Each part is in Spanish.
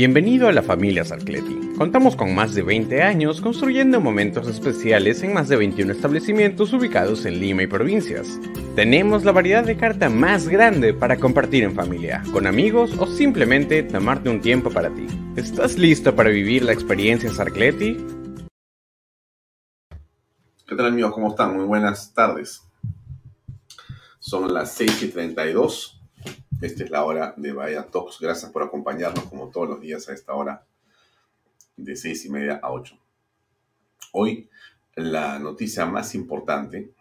Bienvenido a la familia Sarcleti. Contamos con más de 20 años construyendo momentos especiales en más de 21 establecimientos ubicados en Lima y provincias. Tenemos la variedad de carta más grande para compartir en familia, con amigos o simplemente tomarte un tiempo para ti. ¿Estás listo para vivir la experiencia Sarcleti? ¿Qué tal amigos? ¿Cómo están? Muy buenas tardes. Son las 6 y 32 esta es la hora de Bahía Talks. Gracias por acompañarnos como todos los días a esta hora de seis y media a 8. Hoy la noticia más importante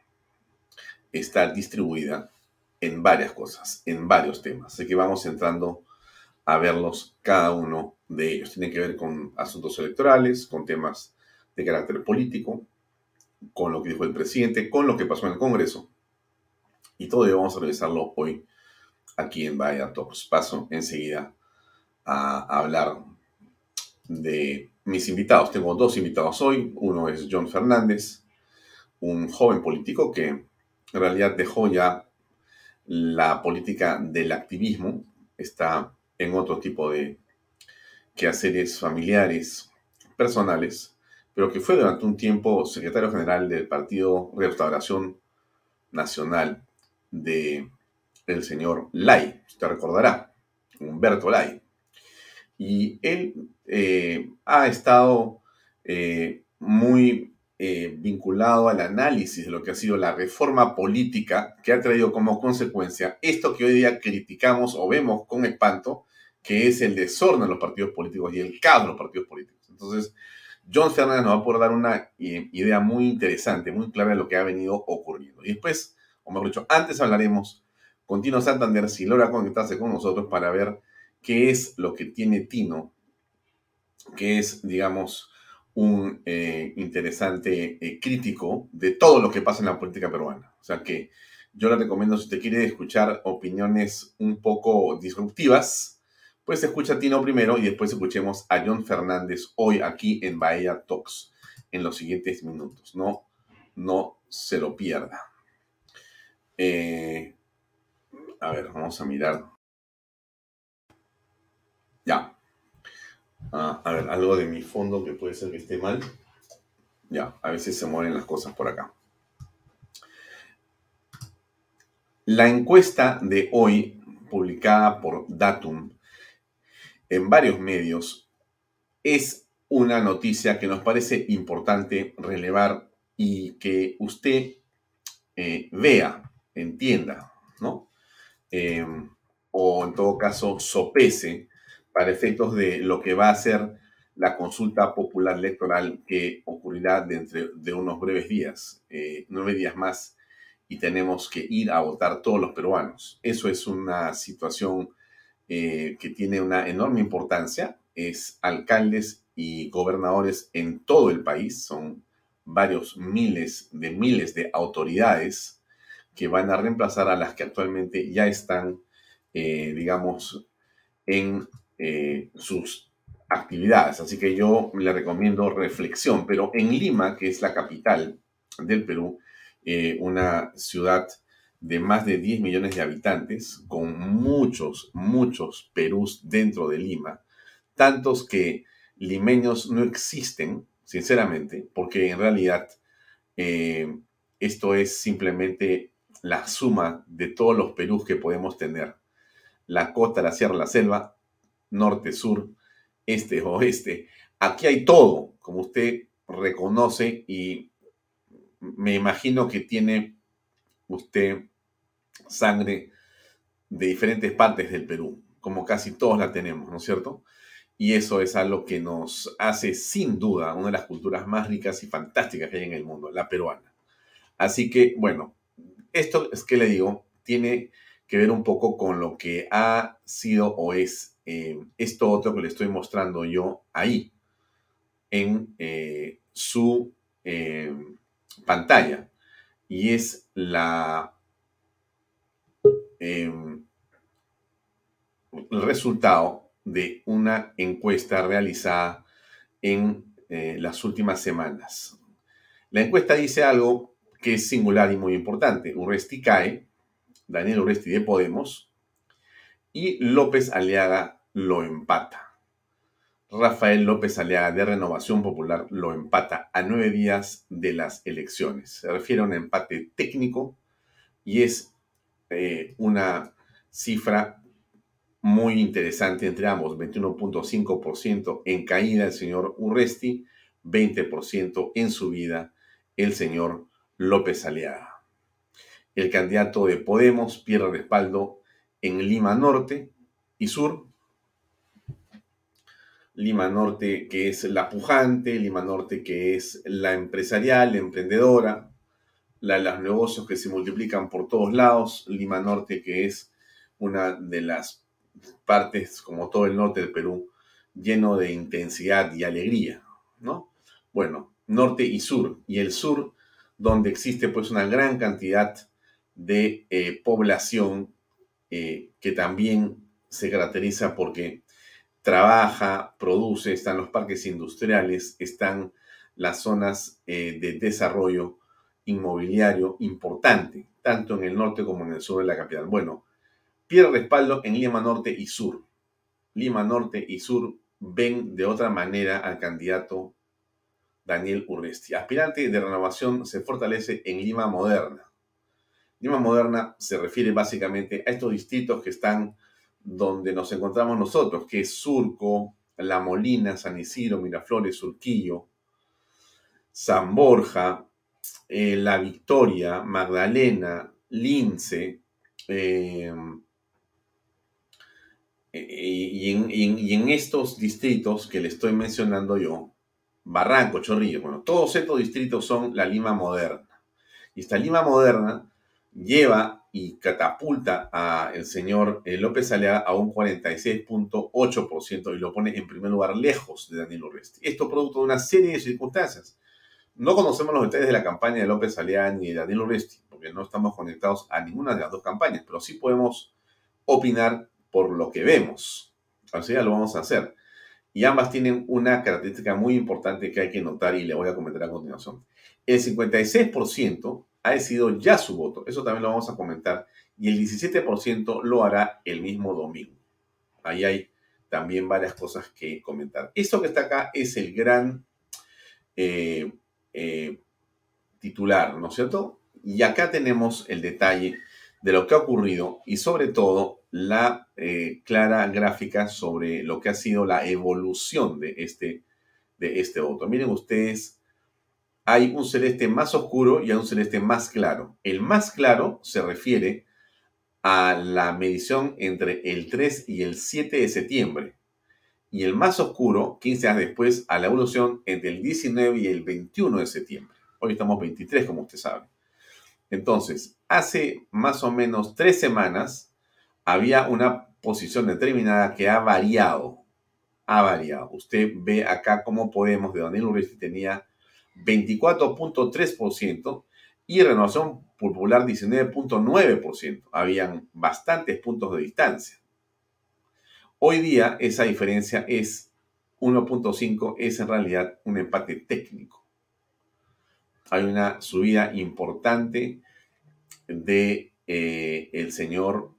está distribuida en varias cosas, en varios temas. Así que vamos entrando a verlos cada uno de ellos. Tiene que ver con asuntos electorales, con temas de carácter político, con lo que dijo el presidente, con lo que pasó en el Congreso. Y todo ello vamos a revisarlo hoy aquí en Vaya Talks. Paso enseguida a hablar de mis invitados. Tengo dos invitados hoy. Uno es John Fernández, un joven político que en realidad dejó ya la política del activismo, está en otro tipo de quehaceres familiares, personales, pero que fue durante un tiempo secretario general del Partido Restauración Nacional de el señor Lai, usted recordará, Humberto Lai. Y él eh, ha estado eh, muy eh, vinculado al análisis de lo que ha sido la reforma política que ha traído como consecuencia esto que hoy día criticamos o vemos con espanto, que es el desorden de los partidos políticos y el caos de los partidos políticos. Entonces, John Fernández nos va a poder dar una idea muy interesante, muy clara de lo que ha venido ocurriendo. Y después, o mejor dicho, antes hablaremos Continuo Santander si logra conectarse con nosotros para ver qué es lo que tiene Tino, que es, digamos, un eh, interesante eh, crítico de todo lo que pasa en la política peruana. O sea que yo le recomiendo, si usted quiere escuchar opiniones un poco disruptivas, pues escucha a Tino primero y después escuchemos a John Fernández hoy aquí en Bahía Talks en los siguientes minutos. No, no se lo pierda. Eh, a ver, vamos a mirar. Ya. Ah, a ver, algo de mi fondo que puede ser que esté mal. Ya, a veces se mueven las cosas por acá. La encuesta de hoy, publicada por Datum en varios medios, es una noticia que nos parece importante relevar y que usted eh, vea, entienda, Em, o en todo caso sopese para efectos de lo que va a ser la consulta popular electoral que ocurrirá dentro de unos breves días, eh, nueve días más, y tenemos que ir a votar todos los peruanos. Eso es una situación eh, que tiene una enorme importancia. Es alcaldes y gobernadores en todo el país, son varios miles de miles de autoridades que van a reemplazar a las que actualmente ya están, eh, digamos, en eh, sus actividades. Así que yo le recomiendo reflexión, pero en Lima, que es la capital del Perú, eh, una ciudad de más de 10 millones de habitantes, con muchos, muchos Perús dentro de Lima, tantos que limeños no existen, sinceramente, porque en realidad esto es simplemente la suma de todos los Perús que podemos tener. la costa, la sierra, la selva, norte, sur, este, oeste. Aquí hay todo, como usted reconoce y me imagino que tiene usted sangre de diferentes partes del Perú, como casi todos la tenemos, ¿no es cierto? Y eso es algo que nos hace sin duda una de las culturas más ricas y fantásticas que hay en el mundo, la peruana. Así que, bueno, esto es que le digo, tiene que ver un poco con lo que ha sido o es eh, esto otro que le estoy mostrando yo ahí, en eh, su eh, pantalla. Y es la el resultado de una encuesta realizada en las últimas semanas. La encuesta dice algo que es singular y muy importante. Urresti cae, Daniel Urresti de Podemos, y López Aliaga lo empata. Rafael López Aliaga de Renovación Popular lo empata a nueve días de las elecciones. Se refiere a un empate técnico y es eh, una cifra muy interesante entre ambos, 21.5% en caída el señor Urresti, 20% en subida el señor López Aliaga. El candidato de Podemos pierde respaldo en Lima Norte y Sur. Lima Norte que es la pujante, Lima Norte que es la empresarial, emprendedora, la de los negocios que se multiplican por todos lados, Lima Norte que es una de las partes, como todo el norte del Perú, lleno de intensidad y alegría, ¿no? Bueno, norte y sur, y el sur donde existe pues una gran cantidad de eh, población eh, que también se caracteriza porque trabaja, produce, están los parques industriales, están las zonas eh, de desarrollo inmobiliario importante, tanto en el norte como en el sur de la capital. Bueno, pierde respaldo en Lima Norte y Sur. Lima Norte y Sur ven de otra manera al candidato Daniel Urresti. Aspirante de renovación se fortalece en Lima Moderna. Lima Moderna se refiere básicamente a estos distritos que están donde nos encontramos nosotros, que es Surco, La Molina, San Isidro, Miraflores, Surquillo, San Borja, eh, La Victoria, Magdalena, Lince, eh, y, y en estos distritos que le estoy mencionando yo, Barranco, Chorrillo, bueno, todos estos distritos son la Lima moderna. Y esta Lima moderna lleva y catapulta a el señor eh, López Aliaga a un 46.8% y lo pone en primer lugar lejos de Daniel Urresti. Esto producto de una serie de circunstancias. No conocemos los detalles de la campaña de López Aliaga ni de Daniel Urresti, porque no estamos conectados a ninguna de las dos campañas, pero sí podemos opinar por lo que vemos. Así ya lo vamos a hacer y ambas tienen una característica muy importante que hay que notar y le voy a comentar a continuación. El 56% ha decidido ya su voto, eso también lo vamos a comentar, y el 17% lo hará el mismo domingo. Ahí hay también varias cosas que comentar. Esto que está acá es el gran eh, eh, titular, ¿no es cierto? Y acá tenemos el detalle de lo que ha ocurrido y sobre todo la eh, clara gráfica sobre lo que ha sido la evolución de este, de este voto. Miren ustedes, hay un celeste más oscuro y hay un celeste más claro. El más claro se refiere a la medición entre el 3 y el 7 de septiembre. Y el más oscuro, 15 días después, a la evolución entre el 19 y el 21 de septiembre. Hoy estamos 23, como usted sabe. Entonces, hace más o menos tres semanas, había una posición determinada que ha variado. Ha variado. Usted ve acá cómo Podemos de Daniel Urresti tenía 24.3% y Renovación Popular 19.9%. Habían bastantes puntos de distancia. Hoy día esa diferencia es 1.5, es en realidad un empate técnico. Hay una subida importante de eh, el señor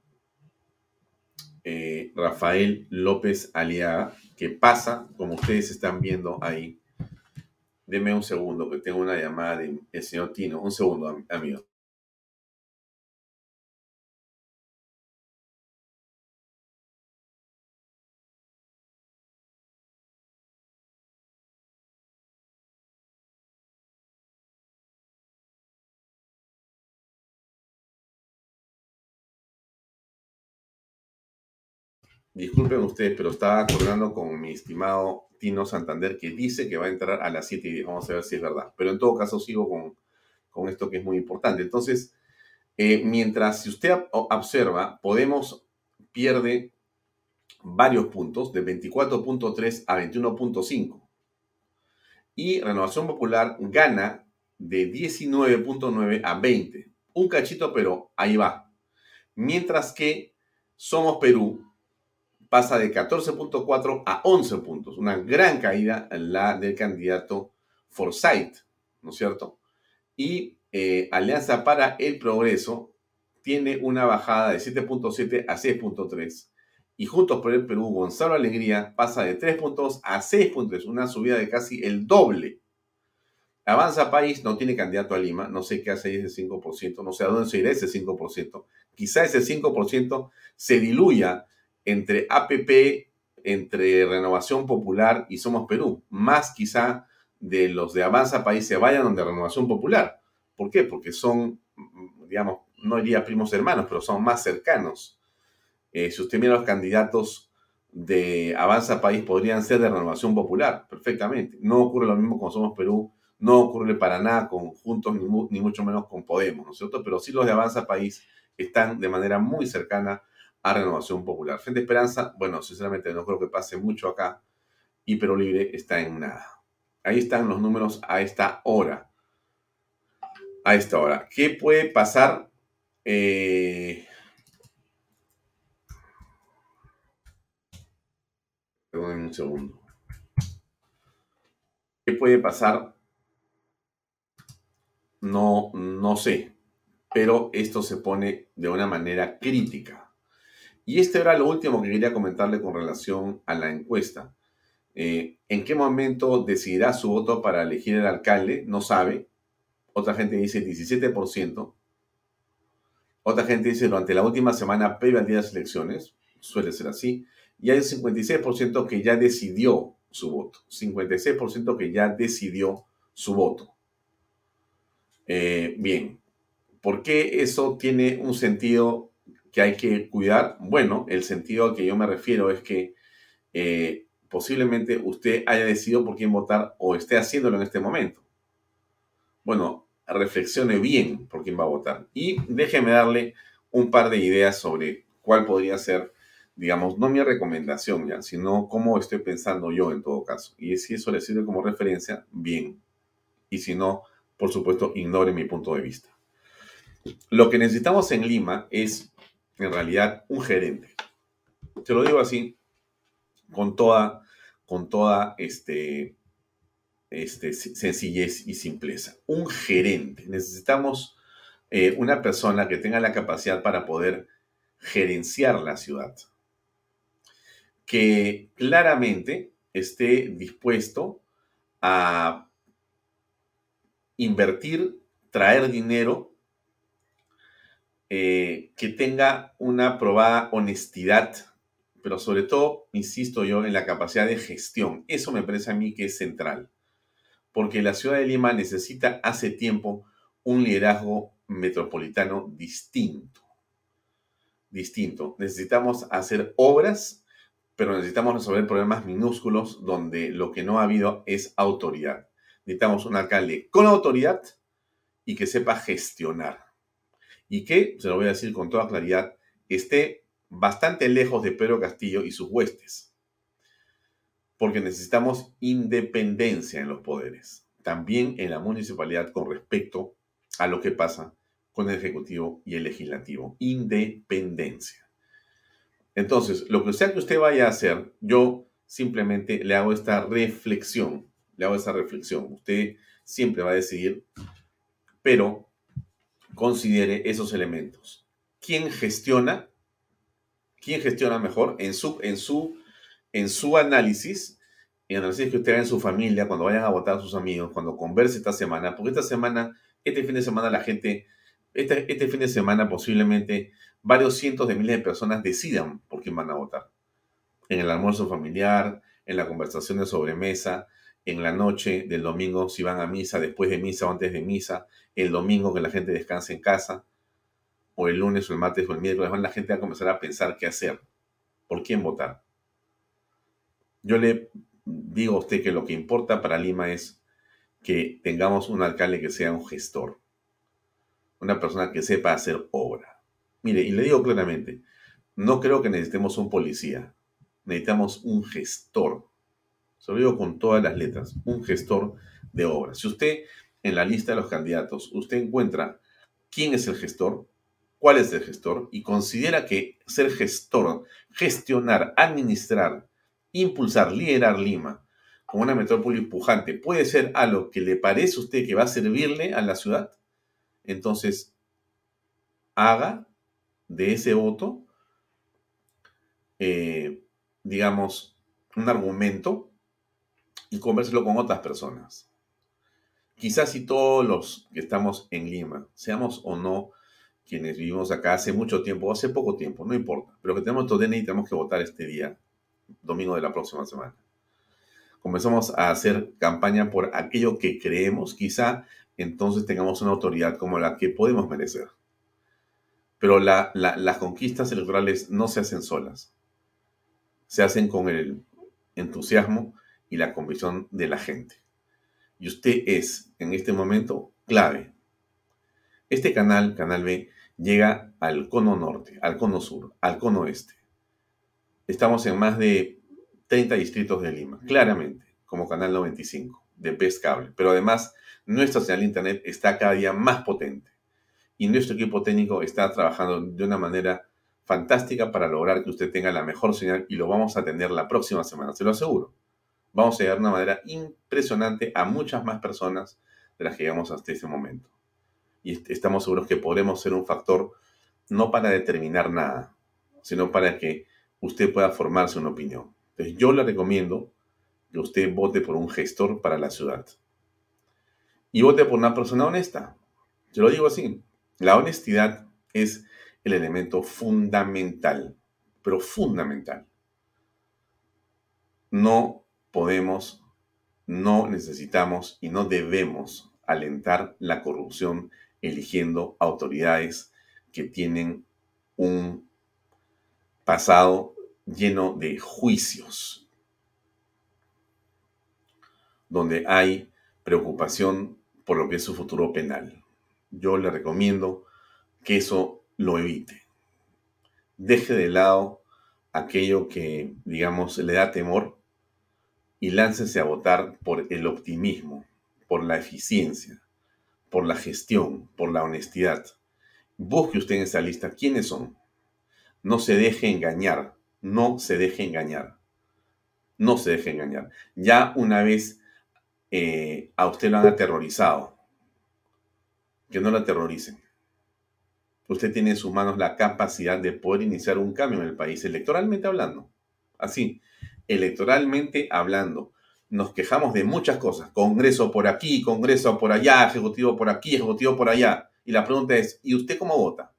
eh, Rafael López Aliaga, que pasa, como ustedes están viendo ahí. Deme un segundo, que tengo una llamada del señor Tino. Un segundo, amigo. Disculpen ustedes, pero estaba acordando con mi estimado Tino Santander que dice que va a entrar a las 7 y 10. Vamos a ver si es verdad. Pero en todo caso sigo con, esto que es muy importante. Entonces, eh, mientras si usted observa, Podemos pierde varios puntos de 24.3 a 21.5. Y Renovación Popular gana de 19.9 a 20. Un cachito, pero ahí va. Mientras que Somos Perú pasa de 14.4 a 11 puntos. Una gran caída la del candidato Forsyth, ¿no es cierto? Y eh, Alianza para el Progreso tiene una bajada de 7.7 a 6.3. Y Juntos por el Perú, Gonzalo Alegría pasa de 3 puntos a 6 puntos, una subida de casi el doble. Avanza País no tiene candidato a Lima, no sé qué hace ese 5%, no sé a dónde se irá ese 5%. Quizá ese 5% se diluya entre APP, entre Renovación Popular y Somos Perú, más quizá de los de Avanza País se vayan donde Renovación Popular. ¿Por qué? Porque son, digamos, no diría primos hermanos, pero son más cercanos. Eh, si usted mira los candidatos de Avanza País, podrían ser de Renovación Popular, perfectamente. No ocurre lo mismo con Somos Perú, no ocurre para nada con Juntos, ni, ni mucho menos con Podemos, ¿no es cierto? Pero sí los de Avanza País están de manera muy cercana a Renovación Popular. Frente Esperanza, bueno, sinceramente no creo que pase mucho acá y Perú Libre está en nada. Ahí están los números a esta hora a esta hora. ¿Qué puede pasar? Eh... un segundo. ¿Qué puede pasar? No, no sé, pero esto se pone de una manera crítica. Y este era lo último que quería comentarle con relación a la encuesta. Eh, ¿En qué momento decidirá su voto para elegir el alcalde? No sabe otra gente dice 17%, otra gente dice durante la última semana previa al de las elecciones, suele ser así, y hay un 56% que ya decidió su voto, 56% que ya decidió su voto. Eh, bien, ¿por qué eso tiene un sentido que hay que cuidar? Bueno, el sentido al que yo me refiero es que eh, posiblemente usted haya decidido por quién votar o esté haciéndolo en este momento bueno, reflexione bien por quién va a votar. Y déjeme darle un par de ideas sobre cuál podría ser, digamos, no mi recomendación ya, sino cómo estoy pensando yo en todo caso. Y si eso le sirve como referencia, bien. Y si no, por supuesto, ignore mi punto de vista. Lo que necesitamos en Lima es, en realidad, un gerente. Te lo digo así, con toda, con toda este, este, sencillez y simpleza. Un gerente. Necesitamos eh, una persona que tenga la capacidad para poder gerenciar la ciudad. Que claramente esté dispuesto a invertir, traer dinero, eh, que tenga una probada honestidad, pero sobre todo, insisto yo, en la capacidad de gestión. Eso me parece a mí que es central porque la ciudad de Lima necesita hace tiempo un liderazgo metropolitano distinto. Distinto. Necesitamos hacer obras, pero necesitamos resolver problemas minúsculos donde lo que no ha habido es autoridad. Necesitamos un alcalde con autoridad y que sepa gestionar. Y que, se lo voy a decir con toda claridad, esté bastante lejos de Pedro Castillo y sus huestes porque necesitamos independencia en los poderes, también en la municipalidad con respecto a lo que pasa con el Ejecutivo y el Legislativo. Independencia. Entonces, lo que sea que usted vaya a hacer, yo simplemente le hago esta reflexión, le hago esta reflexión. Usted siempre va a decidir, pero considere esos elementos. ¿Quién gestiona? ¿Quién gestiona mejor en su, en su en su análisis, en el análisis que usted haga en su familia, cuando vayan a votar a sus amigos, cuando converse esta semana, porque esta semana, este fin de semana la gente, este, este fin de semana posiblemente varios cientos de miles de personas decidan por quién van a votar. En el almuerzo familiar, en la conversación de sobremesa, en la noche del domingo si van a misa, después de misa o antes de misa, el domingo que la gente descanse en casa, o el lunes o el martes o el miércoles, la gente va a comenzar a pensar qué hacer por quién votar. Yo le digo a usted que lo que importa para Lima es que tengamos un alcalde que sea un gestor, una persona que sepa hacer obra. Mire, y le digo claramente, no creo que necesitemos un policía, necesitamos un gestor. Se lo digo con todas las letras, un gestor de obra. Si usted en la lista de los candidatos, usted encuentra quién es el gestor, cuál es el gestor y considera que ser gestor, gestionar, administrar, impulsar, liderar Lima como una metrópoli pujante puede ser algo que le parece a usted que va a servirle a la ciudad, entonces haga de ese voto, eh, digamos, un argumento y convérselo con otras personas. Quizás si todos los que estamos en Lima, seamos o no quienes vivimos acá hace mucho tiempo o hace poco tiempo, no importa, pero que tenemos todo DNI tenemos que votar este día, domingo de la próxima semana. Comenzamos a hacer campaña por aquello que creemos, quizá entonces tengamos una autoridad como la que podemos merecer. Pero las conquistas electorales no se hacen solas. Se hacen con el entusiasmo y la convicción de la gente. Y usted es, en este momento, clave. Este canal, Canal B, llega al cono norte, al cono sur, al cono oeste. Estamos en más de 30 distritos de Lima, claramente, como Canal 95 de PES Cable. Pero además, nuestra señal de Internet está cada día más potente. Y nuestro equipo técnico está trabajando de una manera fantástica para lograr que usted tenga la mejor señal y lo vamos a tener la próxima semana, se lo aseguro. Vamos a llegar de una manera impresionante a muchas más personas de las que llegamos hasta este momento y estamos seguros que podremos ser un factor no para determinar nada, sino para que usted pueda formarse una opinión. Entonces yo le recomiendo que usted vote por un gestor para la ciudad. Y vote por una persona honesta. Yo lo digo así. La honestidad es el elemento fundamental, pero fundamental. No podemos, no necesitamos y no debemos alentar la corrupción eligiendo autoridades que tienen un pasado lleno de juicios, donde hay preocupación por lo que es su futuro penal. Yo le recomiendo que eso lo evite. Deje de lado aquello que, digamos, le da temor y láncese a votar por el optimismo, por la eficiencia, por la gestión, por la honestidad. Busque usted en esa lista quiénes son. No se deje engañar, no se deje engañar. No se deje engañar. Ya una vez eh, a usted lo han aterrorizado, que no lo aterroricen. Usted tiene en sus manos la capacidad de poder iniciar un cambio en el país, electoralmente hablando. Así, electoralmente hablando nos quejamos de muchas cosas. Congreso por aquí, Congreso por allá, Ejecutivo por aquí, Ejecutivo por allá. Y la pregunta es, ¿y usted cómo vota?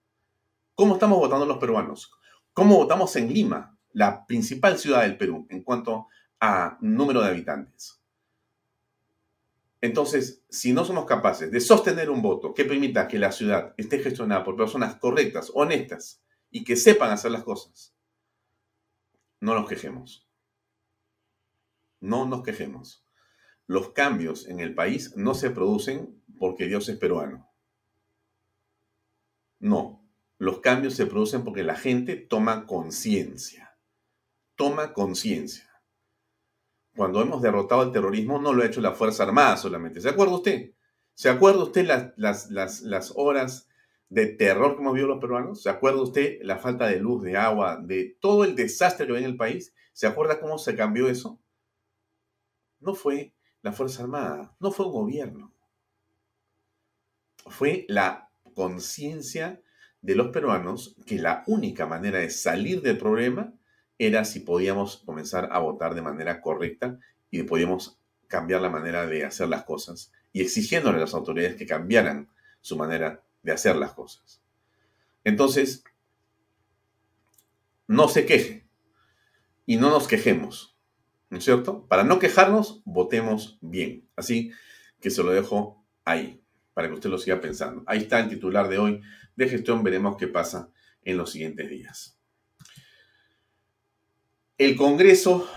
¿Cómo estamos votando los peruanos? ¿Cómo votamos en Lima, la principal ciudad del Perú, en cuanto a número de habitantes? Entonces, si no somos capaces de sostener un voto que permita que la ciudad esté gestionada por personas correctas, honestas y que sepan hacer las cosas, no nos quejemos. No nos quejemos. Los cambios en el país no se producen porque Dios es peruano. No, los cambios se producen porque la gente toma conciencia. Toma conciencia. Cuando hemos derrotado el terrorismo no lo ha hecho la Fuerza Armada solamente. ¿Se acuerda usted? ¿Se acuerda usted las, las, las horas de terror que hemos vivido los peruanos? ¿Se acuerda usted la falta de luz, de agua, de todo el desastre que hay en el país? ¿Se acuerda cómo se cambió eso? No fue la Fuerza Armada, no fue un gobierno. Fue la conciencia de los peruanos que la única manera de salir del problema era si podíamos comenzar a votar de manera correcta y podíamos cambiar la manera de hacer las cosas y exigiéndole a las autoridades que cambiaran su manera de hacer las cosas. Entonces, no se queje y no nos quejemos. ¿No es cierto? Para no quejarnos, votemos bien. Así que se lo dejo ahí, para que usted lo siga pensando. Ahí está el titular de hoy de gestión, veremos qué pasa en los siguientes días. El Congreso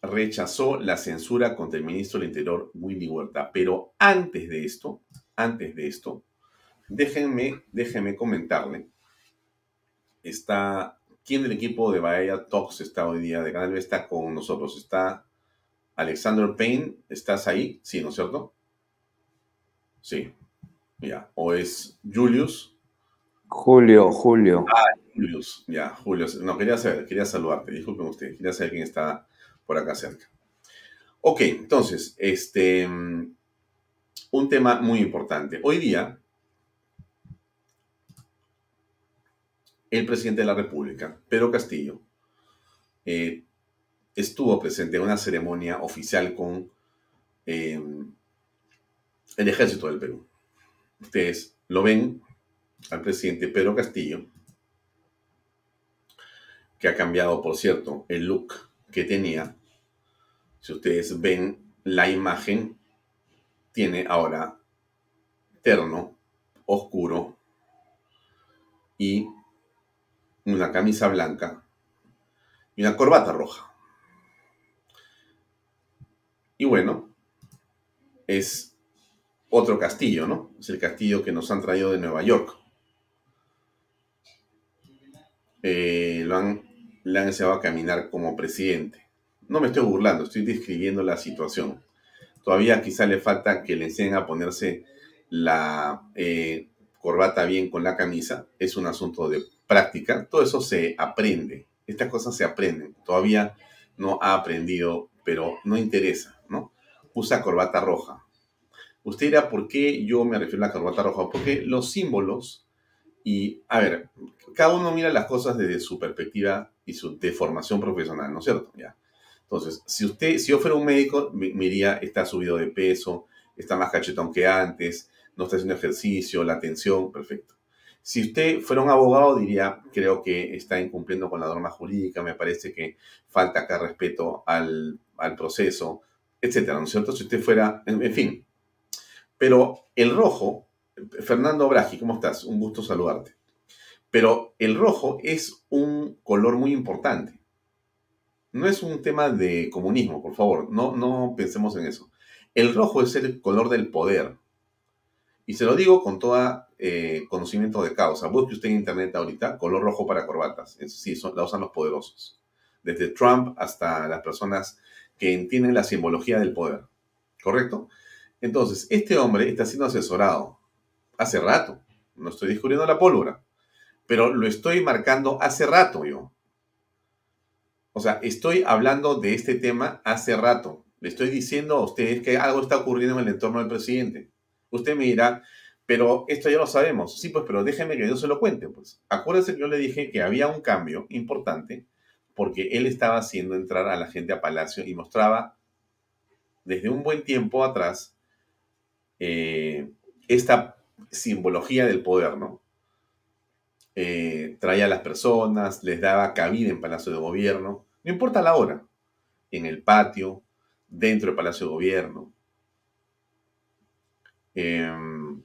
rechazó la censura contra el ministro del Interior, Willy Huerta. Pero antes de esto, antes de esto, déjenme, déjenme comentarle. Está, ¿quién del equipo de Bahía Talks está hoy día de Canal B está con nosotros? Está Alexander Payne, ¿estás ahí? Sí, ¿no es cierto? Sí, ya. ¿O es Julius? Julio, Julio. Ah, Julius, ya, Julio. No, quería saber, quería saludarte, disculpen usted, quería saber quién está por acá cerca. Ok, entonces, este, un tema muy importante. Hoy día, el presidente de la República, Pedro Castillo, eh, estuvo presente en una ceremonia oficial con eh, el ejército del Perú. Ustedes lo ven al presidente Pedro Castillo, que ha cambiado, por cierto, el look que tenía. Si ustedes ven la imagen, tiene ahora terno, oscuro y una camisa blanca y una corbata roja. Y bueno, es otro castillo, ¿no? Es el castillo que nos han traído de Nueva York. Eh, le han enseñado a caminar como presidente. No me estoy burlando, estoy describiendo la situación. Todavía quizá le falta que le enseñen a ponerse la eh, corbata bien con la camisa. Es un asunto de práctica. Todo eso se aprende. Estas cosas se aprenden. Todavía no ha aprendido, pero no interesa, ¿no? Usa corbata roja. Usted dirá, ¿por qué yo me refiero a la corbata roja? Porque los símbolos y, a ver, cada uno mira las cosas desde su perspectiva y su de formación profesional, ¿no es cierto? Entonces, si usted, si yo fuera un médico, me, diría, está subido de peso, está más cachetón que antes, no está haciendo ejercicio, la atención, perfecto. Si usted fuera un abogado, diría, creo que está incumpliendo con la norma jurídica, me parece que falta acá respeto al, al proceso, etcétera, ¿no es cierto? Si usted fuera, en, fin. Pero el rojo Fernando Bragi, ¿cómo estás? Un gusto saludarte. Pero el rojo es un color muy importante. No es un tema de comunismo, por favor, no, no pensemos en eso. El rojo es el color del poder. Y se lo digo con todo eh, conocimiento de causa. Busque usted en internet ahorita, color rojo para corbatas. Sí, la usan los poderosos. Desde Trump hasta las personas que entienden la simbología del poder. ¿Correcto? Entonces, este hombre está siendo asesorado hace rato. No estoy descubriendo la pólvora, pero lo estoy marcando hace rato yo. O sea, estoy hablando de este tema hace rato. Le estoy diciendo a ustedes que algo está ocurriendo en el entorno del presidente. Usted me dirá, pero esto ya lo sabemos. Sí, pues, pero déjeme que yo se lo cuente. Pues acuérdense que yo le dije que había un cambio importante porque él estaba haciendo entrar a la gente a Palacio y mostraba desde un buen tiempo atrás eh, esta simbología del poder, ¿no? Eh, traía a las personas, les daba cabida en Palacio de Gobierno, no importa la hora, en el patio, dentro del Palacio de Gobierno. Em,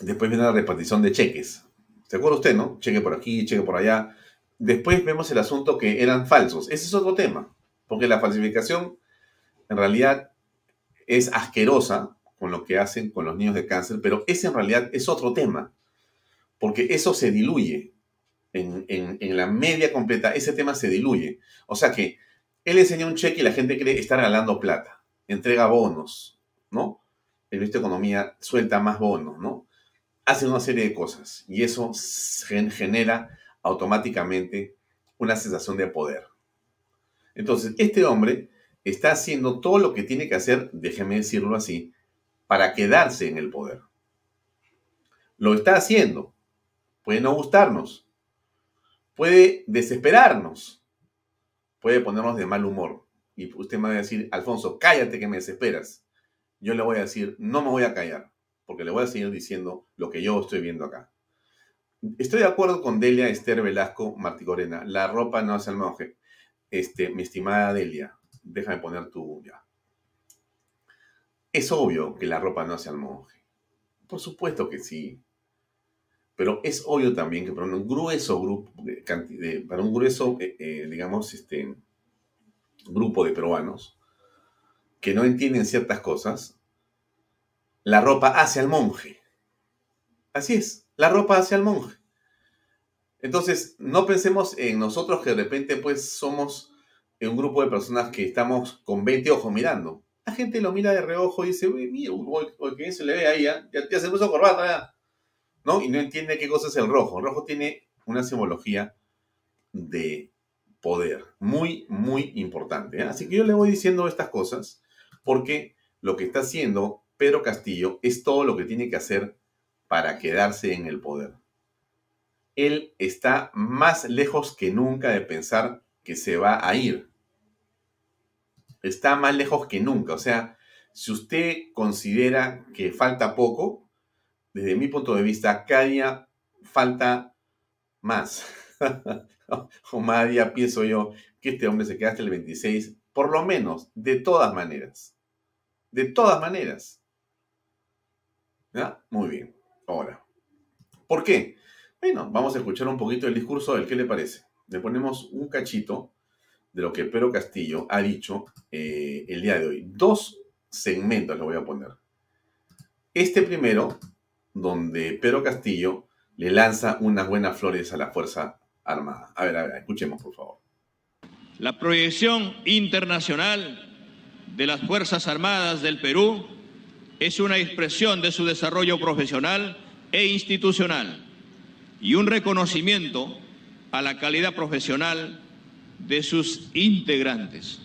después viene la repartición de cheques. ¿Se acuerda usted, no? Cheque por aquí, cheque por allá. Después vemos el asunto que eran falsos. Ese es otro tema, porque la falsificación en realidad es asquerosa con lo que hacen con los niños de cáncer, pero ese en realidad es otro tema, porque eso se diluye en, la media completa, ese tema se diluye. O sea que él enseña un cheque y la gente cree estar regalando plata, entrega bonos, ¿no? El ministro de Economía suelta más bonos, ¿no? Hace una serie de cosas y eso genera automáticamente una sensación de poder. Entonces, este hombre está haciendo todo lo que tiene que hacer, déjeme decirlo así, para quedarse en el poder. Lo está haciendo. Puede no gustarnos. Puede desesperarnos. Puede ponernos de mal humor. Y usted me va a decir, Alfonso, cállate que me desesperas. Yo le voy a decir, no me voy a callar, porque le voy a seguir diciendo lo que yo estoy viendo acá. Estoy de acuerdo con Delia Esther Velasco Martí Corena. La ropa no hace el monje. Este, mi estimada Delia, déjame poner tu ya. Es obvio que la ropa no hace al monje. Por supuesto que sí. Pero es obvio también que para un grueso grupo, para un grueso, eh, eh, digamos, este, grupo de peruanos que no entienden ciertas cosas, la ropa hace al monje. Así es, la ropa hace al monje. Entonces, no pensemos en nosotros que de repente pues somos un grupo de personas que estamos con 20 ojos mirando. La gente lo mira de reojo y dice, uy, mira, que se le ve ahí, ya, ya, se puso corbata, ya. ¿no? Y no entiende qué cosa es el rojo. El rojo tiene una simbología de poder muy, muy importante. ¿eh? Así que yo le voy diciendo estas cosas porque lo que está haciendo Pedro Castillo es todo lo que tiene que hacer para quedarse en el poder. Él está más lejos que nunca de pensar que se va a ir. Está más lejos que nunca. O sea, si usted considera que falta poco, desde mi punto de vista, cada día falta más. o más día pienso yo que este hombre se queda hasta el 26, por lo menos, de todas maneras. De todas maneras. ¿Ya? Muy bien. Ahora, ¿por qué? Bueno, vamos a escuchar un poquito el discurso del qué le parece. Le ponemos un cachito de lo que Pedro Castillo ha dicho eh, el día de hoy. Dos segmentos le voy a poner. Este primero donde Pedro Castillo le lanza unas buenas flores a la Fuerza Armada. A ver, a ver, escuchemos por favor. La proyección internacional de las Fuerzas Armadas del Perú es una expresión de su desarrollo profesional e institucional y un reconocimiento a la calidad profesional de sus integrantes.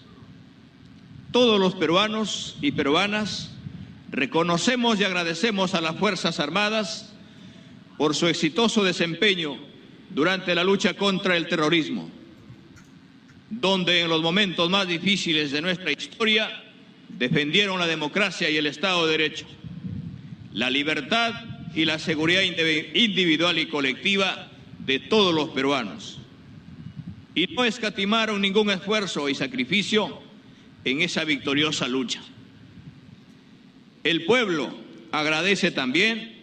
Todos los peruanos y peruanas Reconocemos y agradecemos a las Fuerzas Armadas por su exitoso desempeño durante la lucha contra el terrorismo, donde en los momentos más difíciles de nuestra historia defendieron la democracia y el Estado de Derecho, la libertad y la seguridad individual y colectiva de todos los peruanos. Y no escatimaron ningún esfuerzo y sacrificio en esa victoriosa lucha. El pueblo agradece también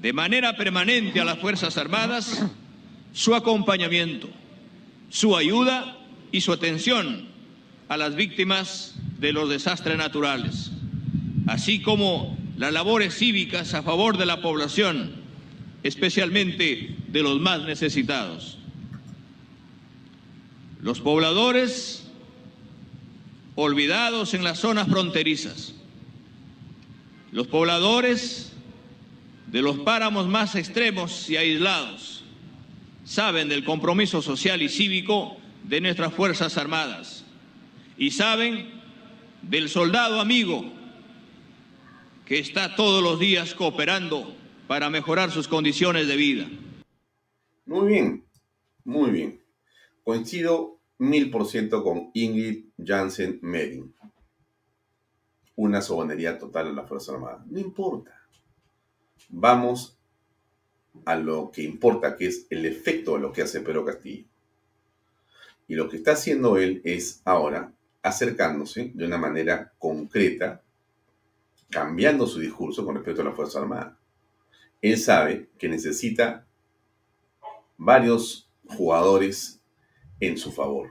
de manera permanente a las Fuerzas Armadas su acompañamiento, su ayuda y su atención a las víctimas de los desastres naturales, así como las labores cívicas a favor de la población, especialmente de los más necesitados. Los pobladores olvidados en las zonas fronterizas, los pobladores de los páramos más extremos y aislados saben del compromiso social y cívico de nuestras Fuerzas Armadas y saben del soldado amigo que está todos los días cooperando para mejorar sus condiciones de vida. Muy bien, muy bien. Coincido mil por ciento con Ingrid Jansen Medin una soberanía total a la Fuerza Armada. No importa. Vamos a lo que importa, que es el efecto de lo que hace Pedro Castillo. Y lo que está haciendo él es ahora acercándose de una manera concreta, cambiando su discurso con respecto a la Fuerza Armada. Él sabe que necesita varios jugadores en su favor.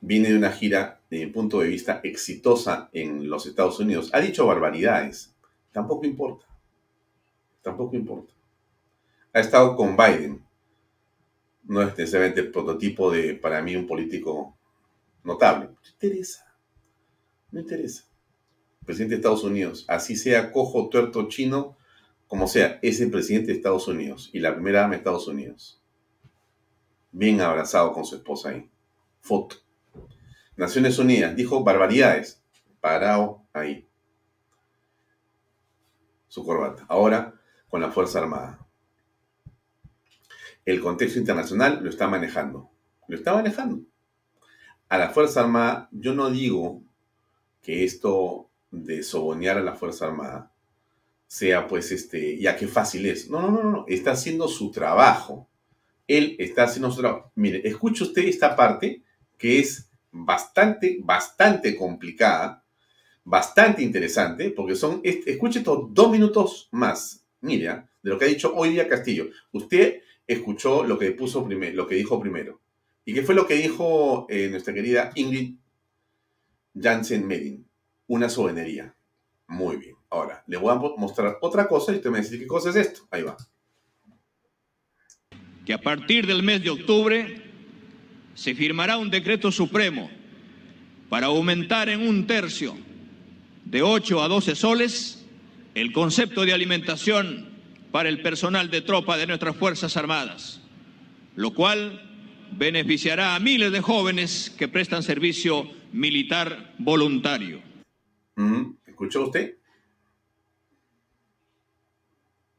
Viene de una gira desde mi punto de vista, exitosa en los Estados Unidos. Ha dicho barbaridades. Tampoco importa. Tampoco importa. Ha estado con Biden. No es necesariamente el prototipo de, para mí, un político notable. No interesa. No interesa. presidente de Estados Unidos, así sea cojo, tuerto, chino, como sea, es el presidente de Estados Unidos y la primera dama de Estados Unidos. Bien abrazado con su esposa ahí. Foto. Naciones Unidas dijo barbaridades. Parado ahí. Su corbata. Ahora con la Fuerza Armada. El contexto internacional lo está manejando. Lo está manejando. A la Fuerza Armada, yo no digo que esto de sobonear a la Fuerza Armada sea pues este, ya qué fácil es. No, no, no, no, está haciendo su trabajo. Él está haciendo su trabajo. Mire, escuche usted esta parte que es bastante, bastante complicada, bastante interesante, porque son, escuche estos dos minutos más Mire, ¿ah? de lo que ha dicho hoy día Castillo. Usted escuchó lo que puso primero, lo que dijo primero. ¿Y qué fue lo que dijo eh, nuestra querida Ingrid Jansen Medin? Una soberanía. Muy bien. Ahora, le voy a mostrar otra cosa y usted me dice qué cosa es esto. Ahí va. Que a partir del mes de octubre se firmará un decreto supremo para aumentar en un tercio, de 8 a 12 soles, el concepto de alimentación para el personal de tropa de nuestras Fuerzas Armadas, lo cual beneficiará a miles de jóvenes que prestan servicio militar voluntario. Mm, ¿Escuchó usted?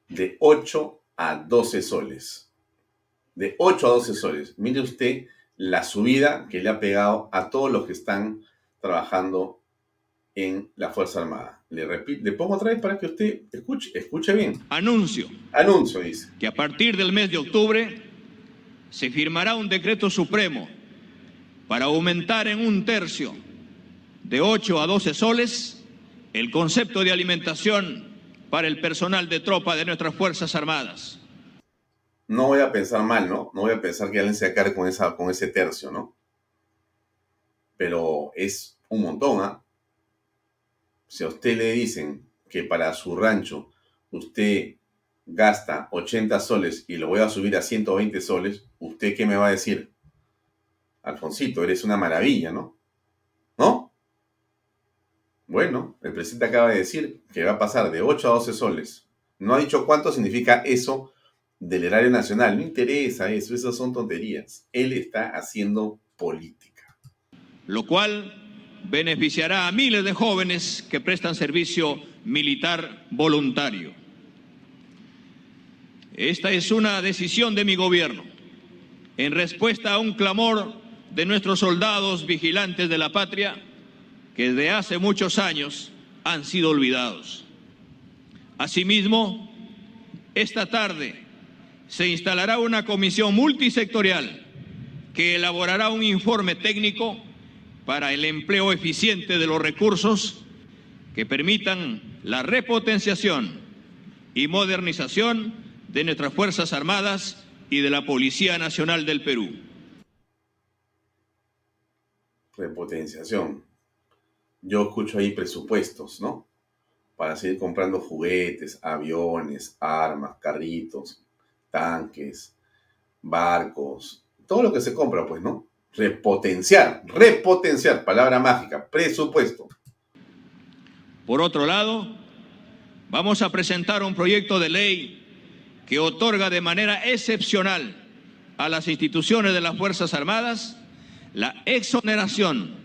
De 8 a 12 soles. De 8 a 12 soles. Mire usted la subida que le ha pegado a todos los que están trabajando en la Fuerza Armada. Le, repito, le pongo otra vez para que usted escuche, escuche bien. Anuncio. Anuncio, dice. Que a partir del mes de octubre se firmará un decreto supremo para aumentar en un tercio, de 8 a 12 soles, el concepto de alimentación para el personal de tropa de nuestras Fuerzas Armadas. No voy a pensar mal, ¿no? No voy a pensar que alguien se acabe con, esa, con ese tercio, ¿no? Pero es un montón, ¿ah? Si a usted le dicen que para su rancho usted gasta 80 soles y lo voy a subir a 120 soles, ¿usted qué me va a decir? Alfonsito, eres una maravilla, ¿no? ¿No? Bueno, el presidente acaba de decir que va a pasar de 8 a 12 soles. No ha dicho cuánto significa eso del erario nacional. No interesa eso, esas son tonterías. Él está haciendo política. Lo cual beneficiará a miles de jóvenes que prestan servicio militar voluntario. Esta es una decisión de mi gobierno en respuesta a un clamor de nuestros soldados vigilantes de la patria que desde hace muchos años han sido olvidados. Asimismo, esta tarde se instalará una comisión multisectorial que elaborará un informe técnico para el empleo eficiente de los recursos que permitan la repotenciación y modernización de nuestras Fuerzas Armadas y de la Policía Nacional del Perú. Repotenciación. Yo escucho ahí presupuestos, ¿no? Para seguir comprando juguetes, aviones, armas, carritos, tanques, barcos, todo lo que se compra, pues, ¿no? Repotenciar, repotenciar, palabra mágica, presupuesto. Por otro lado, vamos a presentar un proyecto de ley que otorga de manera excepcional a las instituciones de las Fuerzas Armadas la exoneración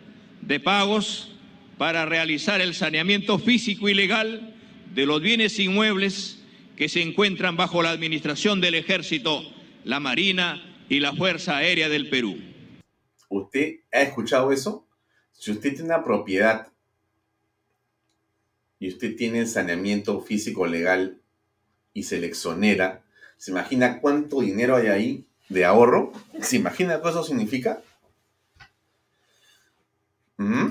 de pagos para realizar el saneamiento físico y legal de los bienes inmuebles que se encuentran bajo la administración del Ejército, la Marina y la Fuerza Aérea del Perú. ¿Usted ha escuchado eso? Si usted tiene una propiedad y usted tiene saneamiento físico legal y se le exonera, ¿se imagina cuánto dinero hay ahí de ahorro? ¿Se imagina qué eso significa? ¿Mm?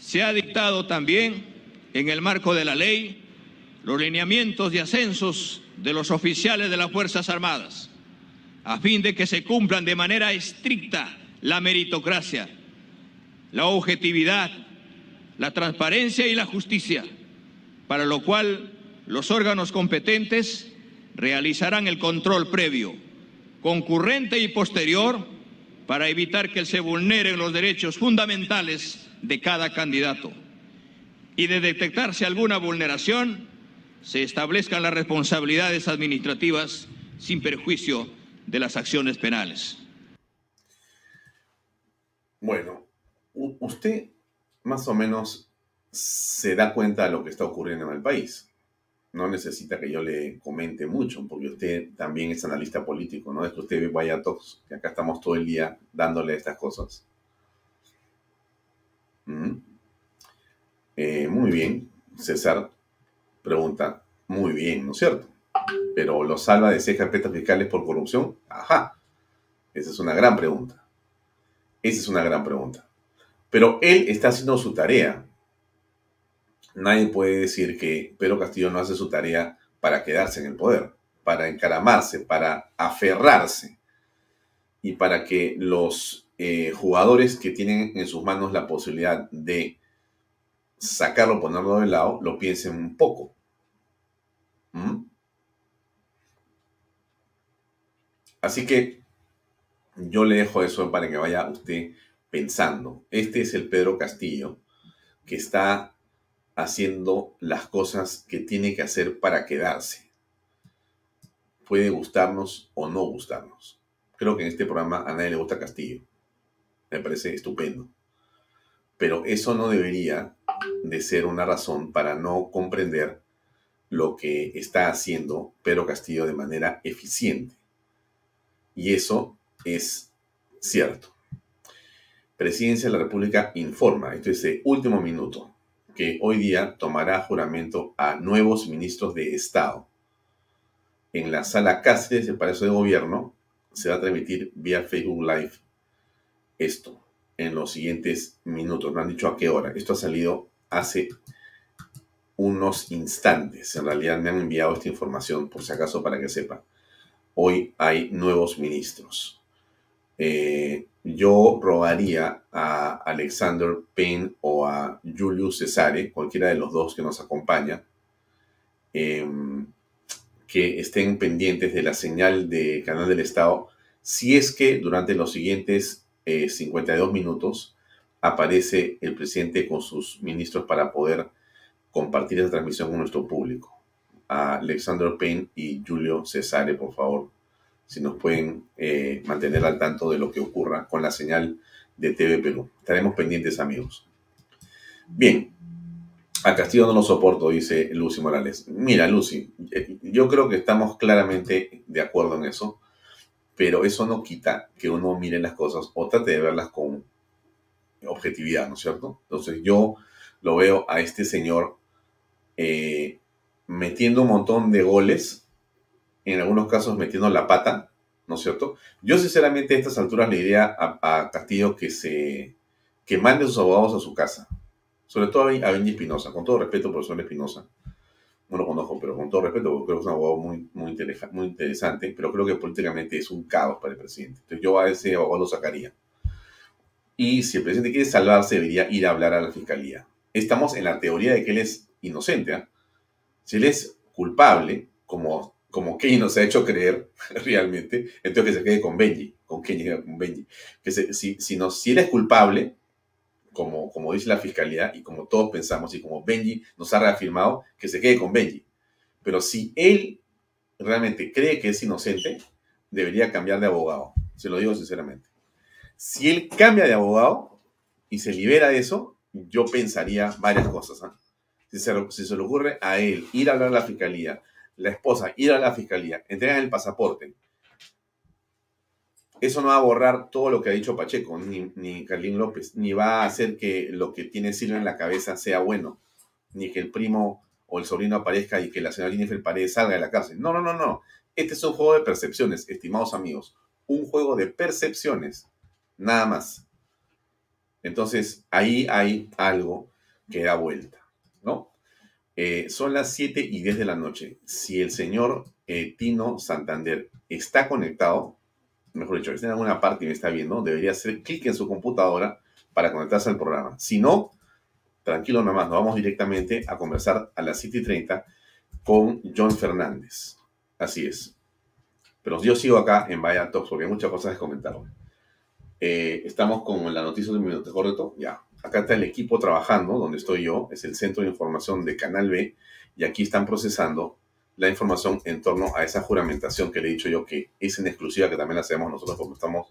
Se ha dictado también, en el marco de la ley, los lineamientos de ascensos de los oficiales de las Fuerzas Armadas, a fin de que se cumplan de manera estricta la meritocracia, la objetividad, la transparencia y la justicia para lo cual los órganos competentes realizarán el control previo, concurrente y posterior para evitar que se vulneren los derechos fundamentales de cada candidato. Y de detectarse alguna vulneración, se establezcan las responsabilidades administrativas sin perjuicio de las acciones penales. Bueno, usted más o menos se da cuenta de lo que está ocurriendo en el país. No necesita que yo le comente mucho, porque usted también es analista político, no es que usted vaya a todos, que acá estamos todo el día dándole estas cosas. Mm. Eh, muy bien, César pregunta, muy bien, ¿no es cierto? Pero ¿lo salva de seis carpetas fiscales por corrupción? Ajá, esa es una gran pregunta. Esa es una gran pregunta. Pero él está haciendo su tarea nadie puede decir que Pedro Castillo no hace su tarea para quedarse en el poder, para encaramarse, para aferrarse y para que los eh, jugadores que tienen en sus manos la posibilidad de sacarlo, ponerlo de lado, lo piensen un poco. ¿Mm? Así que yo le dejo eso para que vaya usted pensando. Este es el Pedro Castillo que está haciendo las cosas que tiene que hacer para quedarse. Puede gustarnos o no gustarnos. Creo que en este programa a nadie le gusta Castillo. Me parece estupendo. Pero eso no debería de ser una razón para no comprender lo que está haciendo Pedro Castillo de manera eficiente. Y eso es cierto. Presidencia de la República informa, esto es de último minuto, que hoy día tomará juramento a nuevos ministros de Estado. En la sala Cáceres del Palacio de Gobierno se va a transmitir vía Facebook Live esto en los siguientes minutos. No han dicho a qué hora. Esto ha salido hace unos instantes. En realidad me han enviado esta información por si acaso para que sepa. Hoy hay nuevos ministros. Eh, yo rogaría a Alexander Payne o a Julius Cesare, cualquiera de los dos que nos acompaña, em, que estén pendientes de la señal de Canal del Estado si es que durante los siguientes 52 eh, minutos aparece el presidente con sus ministros para poder compartir esa transmisión con nuestro público. A Alexander Payne y Julio Cesare, por favor, si nos pueden eh, mantener al tanto de lo que ocurra con la señal de TV Perú. Estaremos pendientes, amigos. Bien, a Castillo no lo soporto, dice Lucy Morales. Mira, Lucy, eh, yo creo que estamos claramente de acuerdo en eso pero eso no quita que uno mire las cosas o trate de verlas con objetividad, ¿no es cierto? Entonces yo lo veo a este señor eh, metiendo un montón de goles, en algunos casos metiendo la pata, ¿no es cierto? Yo sinceramente a estas alturas le diría a, Castillo que se que mande a sus abogados a su casa, sobre todo a, Benji Espinosa, con todo respeto, profesor Espinosa, no lo conozco, pero con todo respeto, porque creo que es un abogado muy, muy, muy interesante, pero creo que políticamente es un caos para el presidente. Entonces yo a ese abogado lo sacaría. Y si el presidente quiere salvarse, debería ir a hablar a la fiscalía. Estamos en la teoría de que él es inocente. ¿eh? Si él es culpable, como, como Kenny nos ha hecho creer realmente, entonces que se quede con Benji, con Kenny, con Benji. Que si, si, no, si él es culpable, como, dice la fiscalía y como todos pensamos y como Benji nos ha reafirmado, que se quede con Benji. Pero si él realmente cree que es inocente, debería cambiar de abogado. Se lo digo sinceramente. Si él cambia de abogado y se libera de eso, yo pensaría varias cosas. ¿ah? Si, se, le ocurre a él ir a hablar a la fiscalía, la esposa ir a la fiscalía, entregar el pasaporte, eso no va a borrar todo lo que ha dicho Pacheco, ni, ni Carlín López, ni va a hacer que lo que tiene Silvia en la cabeza sea bueno, ni que el primo o el sobrino aparezca y que la señora Jennifer Paredes salga de la cárcel. No, no, no, no. Este es un juego de percepciones, estimados amigos. Un juego de percepciones, nada más. Entonces, ahí hay algo que da vuelta. Eh, son las 7 y 10 de la noche. Si el señor eh, Tino Santander está conectado, mejor dicho, está en alguna parte y me está viendo, debería hacer clic en su computadora para conectarse al programa. Si no, tranquilo nomás, nos vamos directamente a conversar a las 7 y 30 con John Fernández. Así es. Pero yo sigo acá en Vaya Talks porque hay muchas cosas que comentar. Eh, estamos con la noticia de minuto, ¿correcto? Ya. Acá está el equipo trabajando, donde estoy yo, es el centro de información de Canal B, y aquí están procesando la información en torno a esa juramentación que le he dicho yo que es en exclusiva, que también la hacemos nosotros porque estamos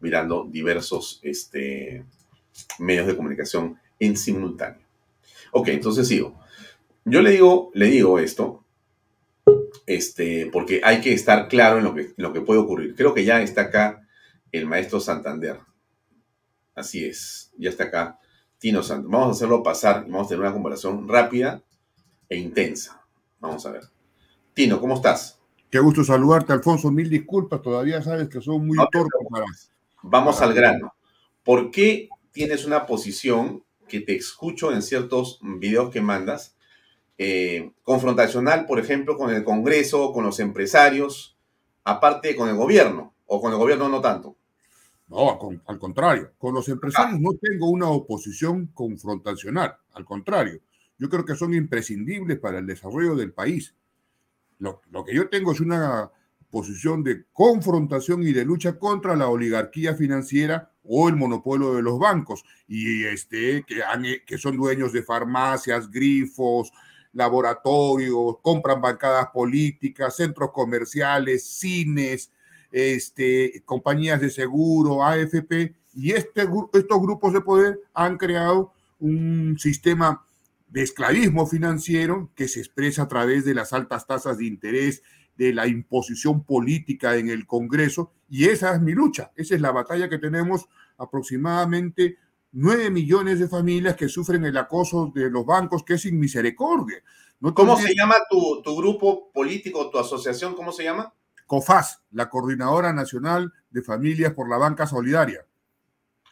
mirando diversos este, medios de comunicación en simultáneo. Ok, entonces sigo. Yo le digo, le digo esto este, porque hay que estar claro en lo, que, lo que puede ocurrir. Creo que ya está acá el maestro Santander. Así es, ya está acá Tino Santander. Vamos a hacerlo pasar y vamos a tener una conversación rápida e intensa. Vamos a ver. Tino, ¿cómo estás? Qué gusto saludarte, Alfonso. Mil disculpas, todavía sabes que son muy torpes Vamos al grano. ¿Por qué tienes una posición que te escucho en ciertos videos que mandas, eh, confrontacional, por ejemplo, con el Congreso, con los empresarios, aparte con el gobierno, o con el gobierno no tanto. No, al, contrario, con los empresarios no tengo una oposición confrontacional, al contrario, yo creo que son imprescindibles para el desarrollo del país. Lo, que yo tengo es una posición de confrontación y de lucha contra la oligarquía financiera o el monopolio de los bancos. Y este que son dueños de farmacias, grifos, laboratorios, compran bancadas políticas, centros comerciales, cines, este, compañías de seguro, AFP, y este, estos grupos de poder han creado un sistema de esclavismo financiero que se expresa a través de las altas tasas de interés, de la imposición política en el Congreso, y esa es mi lucha, esa es la batalla que tenemos aproximadamente 9 millones de familias que sufren el acoso de los bancos, que es sin misericordia. ¿Cómo se llama tu, tu, grupo político, tu asociación? ¿Cómo se llama? COFAS, la Coordinadora Nacional de Familias por la Banca Solidaria.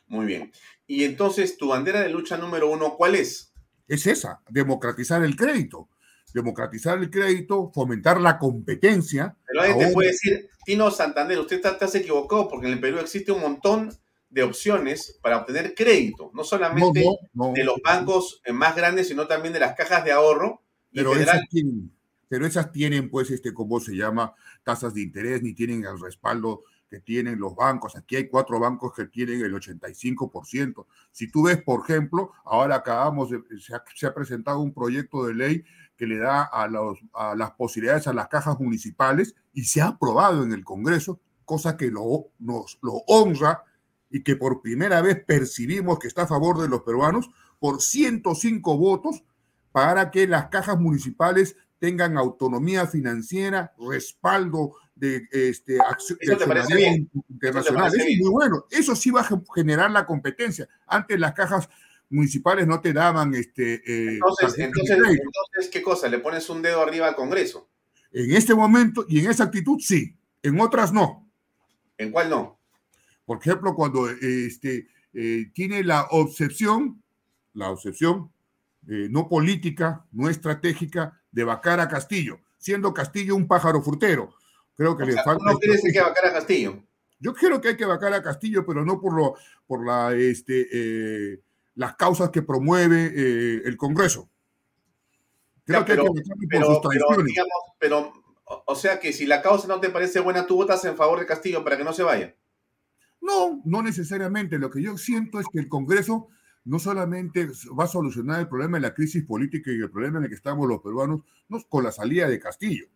Muy bien. Y entonces, tu bandera de lucha número uno, ¿cuál es? Es esa, democratizar el crédito. Democratizar el crédito, fomentar la competencia. Pero alguien te puede decir, Tino Santander, usted está, está equivocado porque en el Perú existe un montón de opciones para obtener crédito, no solamente de los bancos más grandes, sino también de las cajas de ahorro. Pero esas, tienen, pero esas tienen, pues, este, ¿cómo se llama? Tasas de interés, ni tienen el respaldo que tienen los bancos. Aquí hay cuatro bancos que tienen el 85%. Si tú ves, por ejemplo, ahora acabamos de, se ha, presentado un proyecto de ley que le da a, los, a las posibilidades a las cajas municipales y se ha aprobado en el Congreso, cosa que lo, nos lo honra y que por primera vez percibimos que está a favor de los peruanos por 105 votos para que las cajas municipales tengan autonomía financiera, respaldo de este, acción internacional. Eso, es muy bueno. Eso sí va a generar la competencia. Antes las cajas municipales no te daban este. Eh, entonces, entonces, ¿qué cosa? ¿Le pones un dedo arriba al Congreso? En este momento y en esa actitud sí, en otras no. ¿En cuál no? Por ejemplo, cuando este, eh, tiene la obsesión, la obsesión eh, no política, no estratégica, de vacar a Castillo, siendo Castillo un pájaro frutero. Creo que le falta. ¿No quieres que vacar a Castillo? Yo creo que hay que vacar a Castillo, pero no por, lo, por la, este, eh, las causas que promueve el Congreso. Creo que hay que pero, por sus pero, pero, o sea que si la causa no te parece buena, tú votas en favor de Castillo para que no se vaya. No, no necesariamente. Lo que yo siento es que el Congreso no solamente va a solucionar el problema de la crisis política y el problema en el que estamos los peruanos no, con la salida de Castillo.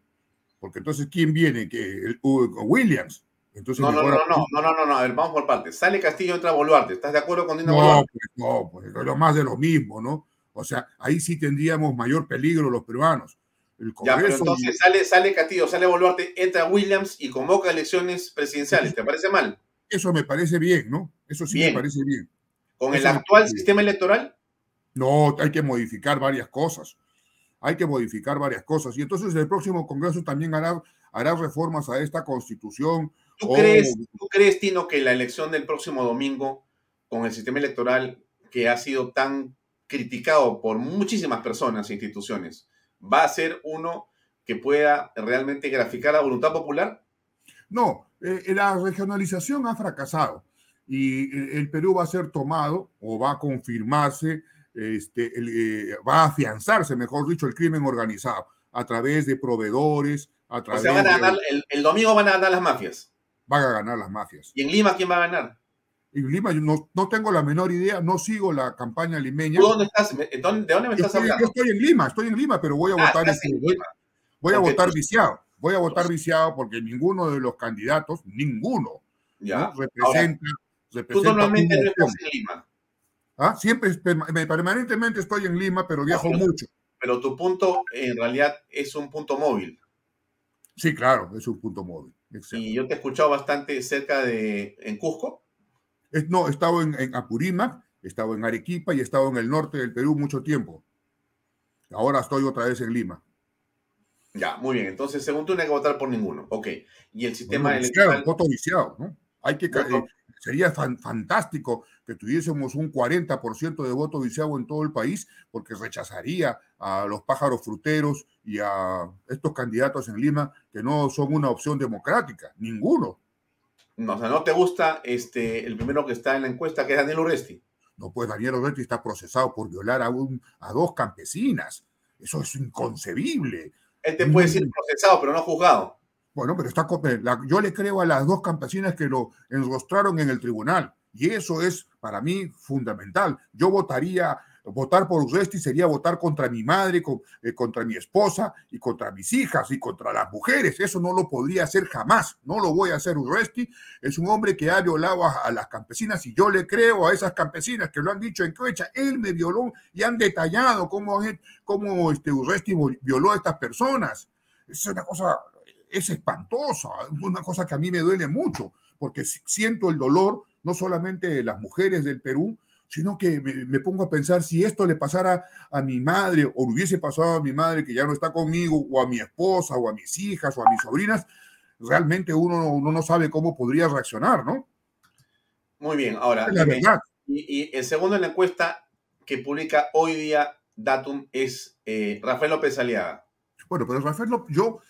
Porque entonces, ¿quién viene? que Williams. Entonces, no, no, no, no, no, no, no, ver, vamos por partes. Sale Castillo, entra Boluarte. ¿Estás de acuerdo con Dina no, Boluarte? Pues, no, pues es lo más de lo mismo, ¿no? O sea, ahí sí tendríamos mayor peligro los peruanos. El ya, pero entonces sale, sale Castillo, sale Boluarte, entra Williams y convoca elecciones presidenciales. ¿Te parece mal? Eso me parece bien, ¿no? Eso sí me parece bien. ¿Con el actual sistema electoral? No, hay que modificar varias cosas. Hay que modificar varias cosas. Y entonces el próximo Congreso también hará, hará reformas a esta constitución. ¿Tú, crees, ¿Tú crees, Tino, que la elección del próximo domingo, con el sistema electoral que ha sido tan criticado por muchísimas personas e instituciones, va a ser uno que pueda realmente graficar la voluntad popular? No, eh, la regionalización ha fracasado y el Perú va a ser tomado o va a confirmarse, este, eh, va a afianzarse, mejor dicho, el crimen organizado a través de proveedores, a través o sea, el, domingo van a ganar las mafias. Van a ganar las mafias. ¿Y en Lima quién va a ganar? En Lima yo no, no tengo la menor idea, no sigo la campaña limeña. dónde estás? ¿De dónde me estás hablando? Yo estoy en Lima, estoy en Lima, pero voy a ah, votar. Este, voy, a votar viciado voy a votar viciado porque ninguno de los candidatos, ninguno, ya. representa, Tú normalmente no estás en Lima. ¿Ah? Siempre, permanentemente estoy en Lima, pero viajo mucho. Pero tu punto en realidad es un punto móvil. Sí, claro, es un punto móvil. Y yo te he escuchado bastante cerca de, en Cusco. no, he estado en, en Apurímac, he estado en Arequipa y he estado en el norte del Perú mucho tiempo. Ahora estoy otra vez en Lima. Ya, muy bien. Entonces, según tú, no hay que votar por ninguno. Ok. Y el sistema electoral. voto viciado, ¿no? Hay que. Eh, sería fantástico que tuviésemos un 40% de voto viciado en todo el país, porque rechazaría a los pájaros fruteros y a estos candidatos en Lima que no son una opción democrática, ninguno. No, o sea, ¿no te gusta este, el primero que está en la encuesta, que es Daniel Urresti? No, pues Daniel Urresti está procesado por violar a, un, a dos campesinas. Eso es inconcebible. Él te puede decir procesado, pero no juzgado. Bueno, pero está, yo le creo a las dos campesinas que lo enrostraron en el tribunal. Y eso es para mí fundamental. Yo votaría, votar por Urresti sería votar contra mi madre, eh, contra mi esposa y contra mis hijas y contra las mujeres. Eso no lo podría hacer jamás. No lo voy a hacer Urresti. Es un hombre que ha violado a, las campesinas y yo le creo a esas campesinas que lo han dicho en Coecha. Él me violó y han detallado cómo, cómo este Urresti violó a estas personas. Es una cosa, es espantosa, una cosa que a mí me duele mucho, porque siento el dolor no solamente de las mujeres del Perú, sino que me, pongo a pensar si esto le pasara a mi madre o le hubiese pasado a mi madre que ya no está conmigo, o a mi esposa, o a mis hijas, o a mis sobrinas, realmente uno, uno no sabe cómo podría reaccionar, ¿no? Muy bien, ahora, la verdad. Y, el segundo en la encuesta que publica hoy día Datum es eh, Rafael López Aliaga. Bueno, pero Rafael López, yo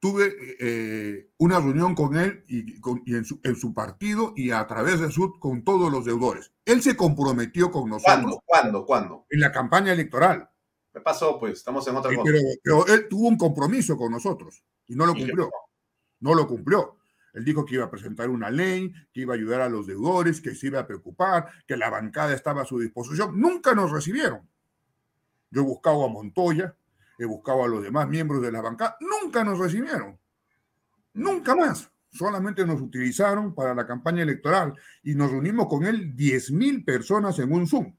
tuve eh, una reunión con él y, en, su, partido y a través de SUD con todos los deudores. Él se comprometió con nosotros. ¿Cuándo? ¿Cuándo? ¿Cuándo? En la campaña electoral. ¿Qué pasó? Pues estamos en otra cosa. Pero, él tuvo un compromiso con nosotros y no lo cumplió. No lo cumplió. Él dijo que iba a presentar una ley, que iba a ayudar a los deudores, que se iba a preocupar, que la bancada estaba a su disposición. Nunca nos recibieron. Yo he buscado a Montoya, he buscado a los demás miembros de la bancada, nunca nos recibieron. Nunca más. Solamente nos utilizaron para la campaña electoral y nos reunimos con él 10.000 personas en un Zoom.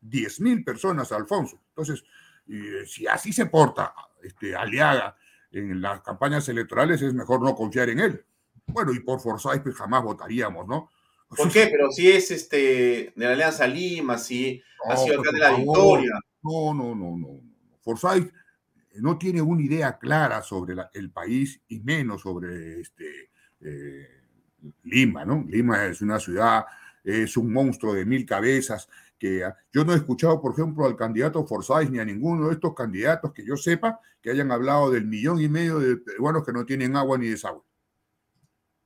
10.000 personas, Alfonso. Entonces, eh, si así se porta este, Aliaga en las campañas electorales, es mejor no confiar en él. Bueno, y por Forsyth pues jamás votaríamos, ¿no? ¿Por qué? Pero si es este de la Alianza Lima, si ha sido de la victoria. No, no, no, no. Forsyth no tiene una idea clara sobre el país y menos sobre este, eh, Lima, ¿no? Lima es una ciudad, es un monstruo de mil cabezas que ah, yo no he escuchado, por ejemplo, al candidato Forsyth ni a ninguno de estos candidatos que yo sepa que hayan hablado del millón y medio de peruanos que no tienen agua ni desagüe.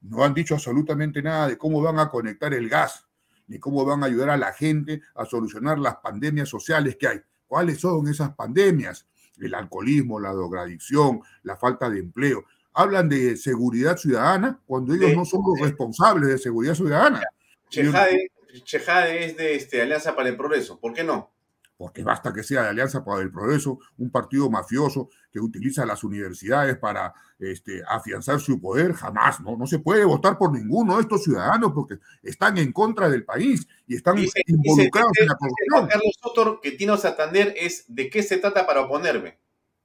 No han dicho absolutamente nada de cómo van a conectar el gas, ni cómo van a ayudar a la gente a solucionar las pandemias sociales que hay. ¿Cuáles son esas pandemias? El alcoholismo, la drogadicción, la falta de empleo. Hablan de seguridad ciudadana cuando ellos no son los responsables de seguridad ciudadana. Chejade, es de este, Alianza para el Progreso. ¿Por qué no? Porque basta que sea de Alianza para el Progreso, un partido mafioso que utiliza las universidades para este, afianzar su poder, jamás, ¿no? No se puede votar por ninguno de estos ciudadanos porque están en contra del país y están involucrados en la corrupción. Carlos Sotor, que Tino Santander es de qué se trata para oponerme.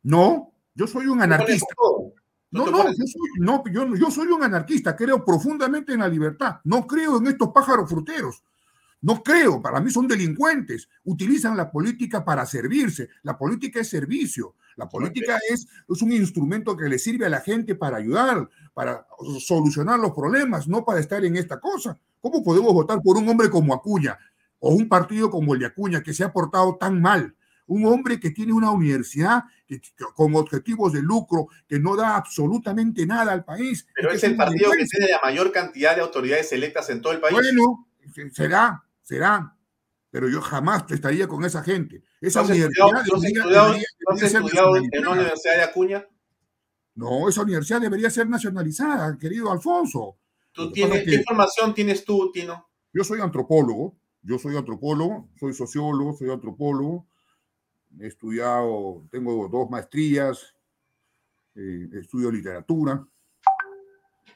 No, yo soy un anarquista. No, no, yo soy, no yo, yo soy un anarquista, creo profundamente en la libertad, no creo en estos pájaros fruteros. No creo, para mí son delincuentes. Utilizan la política para servirse. La política es servicio. La política es, es un instrumento que le sirve a la gente para ayudar, para solucionar los problemas, no para estar en esta cosa. ¿Cómo podemos votar por un hombre como Acuña o un partido como el de Acuña que se ha portado tan mal? Un hombre que tiene una universidad que, con objetivos de lucro que no da absolutamente nada al país. Pero es el partido que tiene la mayor cantidad de autoridades electas en todo el país. Bueno, será, será, pero yo jamás estaría con esa gente. Esa universidad estudiado, en una universidad de Acuña? No, esa universidad debería ser nacionalizada, querido Alfonso. ¿Tú tienes, ¿Qué información tienes tú, Tino? Yo soy antropólogo, yo soy antropólogo, soy sociólogo, soy antropólogo, he estudiado, tengo dos maestrías, eh, estudio literatura,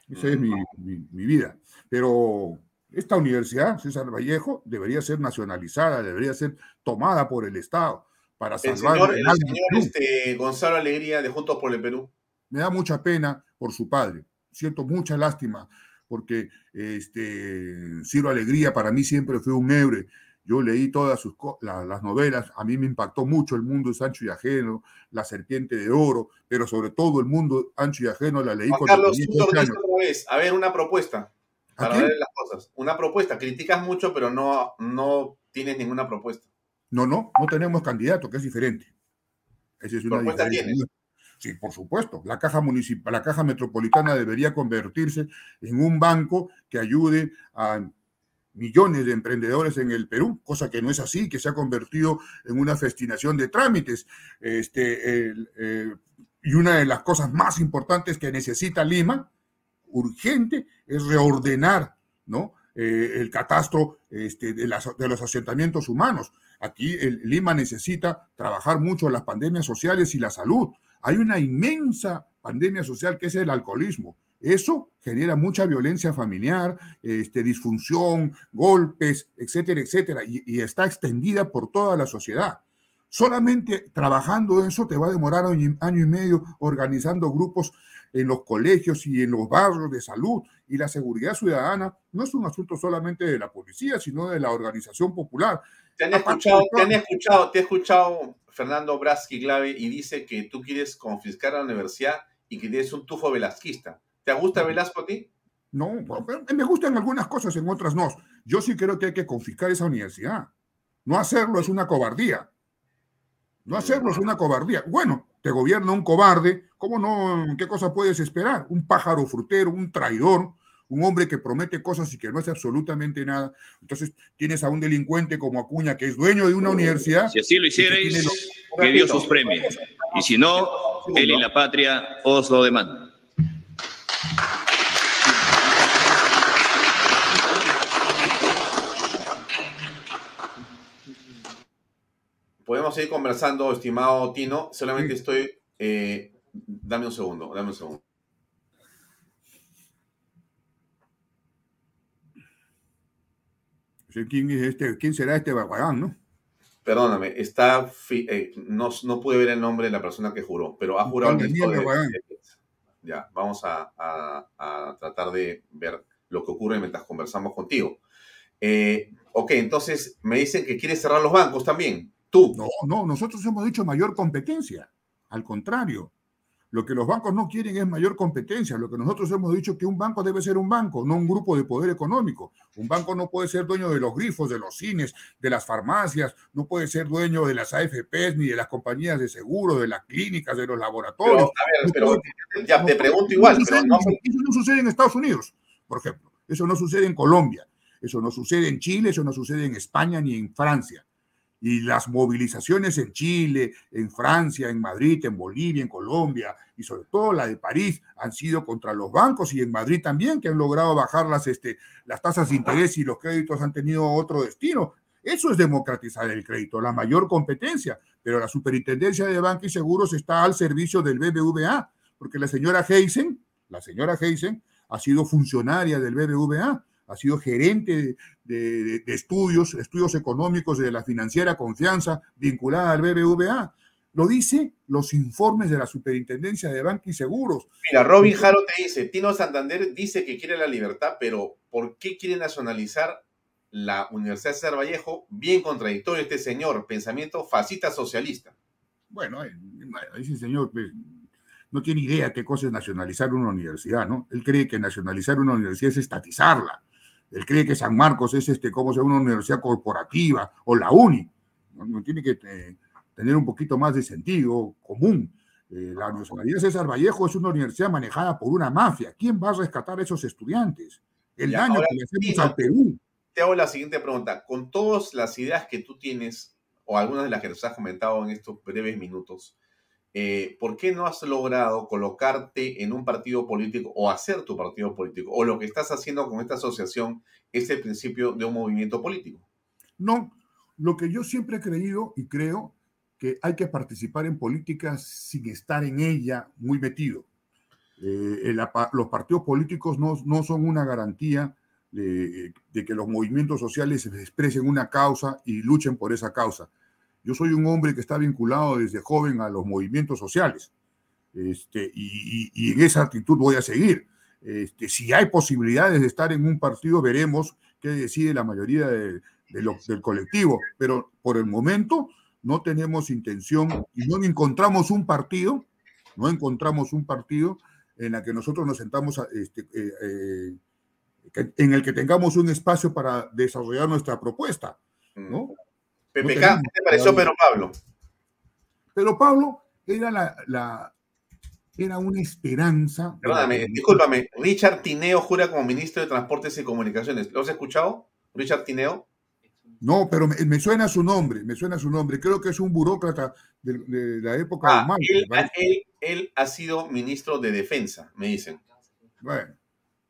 esa es mi, mi vida. Pero esta universidad, César Vallejo, debería ser nacionalizada, debería ser tomada por el Estado para salvar el, señor, el señor este, Gonzalo Alegría de Juntos por el Perú. Me da mucha pena por su padre. Siento mucha lástima porque este, Ciro Alegría para mí siempre fue un héroe. Yo leí todas sus las novelas, a mí me impactó mucho el mundo de Sancho y Ajeno, La Serpiente de Oro, pero sobre todo el mundo Ancho y Ajeno la leí Juan Carlos, años. A ver, una propuesta. Para ver las cosas. Una propuesta. Criticas mucho, pero no, no tienes ninguna propuesta. No, no, no tenemos candidato, que es diferente. Esa es una ¿Propuesta tienes? Sí, por supuesto. La caja municipal, la caja metropolitana debería convertirse en un banco que ayude a millones de emprendedores en el Perú, cosa que no es así, que se ha convertido en una festinación de trámites. Este, y una de las cosas más importantes que necesita Lima, urgente, es reordenar ¿no? Eh, el catastro este, de, de, los asentamientos humanos. Aquí el, Lima necesita trabajar mucho las pandemias sociales y la salud. Hay una inmensa pandemia social que es el alcoholismo. Eso genera mucha violencia familiar, este, disfunción, golpes, etcétera, etcétera, y, está extendida por toda la sociedad. Solamente trabajando eso te va a demorar un año y medio organizando grupos en los colegios y en los barrios de salud. Y la seguridad ciudadana no es un asunto solamente de la policía, sino de la organización popular. Te han escuchado, te han escuchado, te he escuchado Fernando Braski Glave y dice que tú quieres confiscar la universidad y que tienes un tufo velasquista. ¿Te gusta Velasco a ti? No, me gustan algunas cosas, en otras no. Yo sí creo que hay que confiscar esa universidad. No hacerlo es una cobardía. No hacerlo es una cobardía. Bueno, te gobierna un cobarde, ¿cómo no? ¿Qué cosa puedes esperar? Un pájaro frutero, un traidor, un hombre que promete cosas y que no hace absolutamente nada. Entonces tienes a un delincuente como Acuña, que es dueño de una universidad. Si así lo hicierais, que, Dios os premie. Y si no, él y la patria os lo seguir conversando, estimado Tino. Solamente estoy. Eh, dame un segundo, dame un segundo. ¿Quién, es este, ¿Quién será este Barbagán, no? Perdóname, está. Eh, no, no pude ver el nombre de la persona que juró, pero ha jurado el de, Ya, vamos a, a, tratar de ver lo que ocurre mientras conversamos contigo. Eh, ok, entonces me dicen que quiere cerrar los bancos también. No, no, nosotros hemos dicho mayor competencia. Al contrario, lo que los bancos no quieren es mayor competencia. Lo que nosotros hemos dicho que un banco debe ser un banco, no un grupo de poder económico. Un banco no puede ser dueño de los grifos, de los cines, de las farmacias, no puede ser dueño de las AFPs ni de las compañías de seguro, de las clínicas, de los laboratorios. Pero, ya te pregunto igual. Eso, no, eso no sucede en Estados Unidos, por ejemplo. Eso no sucede en Colombia. Eso no sucede en Chile, eso no sucede en España ni en Francia y las movilizaciones en Chile, en Francia, en Madrid, en Bolivia, en Colombia y sobre todo la de París han sido contra los bancos y en Madrid también, que han logrado bajar las, este, las tasas de interés y los créditos han tenido otro destino. Eso es democratizar el crédito, la mayor competencia, pero la superintendencia de bancos y seguros está al servicio del BBVA, porque la señora Heisen, la señora Heisen, ha sido funcionaria del BBVA ha sido gerente de, estudios, estudios económicos de la financiera Confianza vinculada al BBVA. Lo dice los informes de la Superintendencia de Banca y Seguros. Mira, Robin Jaro te dice, Tino Santander dice que quiere la libertad, pero ¿por qué quiere nacionalizar la Universidad de César Vallejo? Bien contradictorio este señor, pensamiento fascista socialista. Bueno, eh, ese señor pues, no tiene idea qué cosa es nacionalizar una universidad, ¿no? Él cree que nacionalizar una universidad es estatizarla. Él cree que San Marcos es este, como sea una universidad corporativa o la UNI. No, tiene que eh, tener un poquito más de sentido común. Eh, la Universidad César Vallejo es una universidad manejada por una mafia. ¿Quién va a rescatar a esos estudiantes? El daño que le hacemos al Perú. Te hago la siguiente pregunta. Con todas las ideas que tú tienes, o algunas de las que nos has comentado en estos breves minutos, eh, ¿por qué no has logrado colocarte en un partido político o hacer tu partido político? ¿O lo que estás haciendo con esta asociación es el principio de un movimiento político? No, lo que yo siempre he creído y creo que hay que participar en política sin estar en ella muy metido. Eh, los partidos políticos no, no son una garantía de, de, que los movimientos sociales expresen una causa y luchen por esa causa. Yo soy un hombre que está vinculado desde joven a los movimientos sociales este, y, en esa actitud voy a seguir. Este, si hay posibilidades de estar en un partido, veremos qué decide la mayoría del colectivo, pero por el momento no tenemos intención y no encontramos un partido, no encontramos un partido en la que nosotros nos sentamos este, eh, eh, en el que tengamos un espacio para desarrollar nuestra propuesta. ¿no? PPK, ¿qué te pareció Pedro Pablo? Pero Pablo era la, era una esperanza. Perdóname, discúlpame, Richard Tineo jura como ministro de Transportes y Comunicaciones. ¿Lo has escuchado? Richard Tineo. No, pero me, suena su nombre, me suena su nombre. Creo que es un burócrata de, la época ah, él, él, ha sido ministro de Defensa, me dicen. Bueno,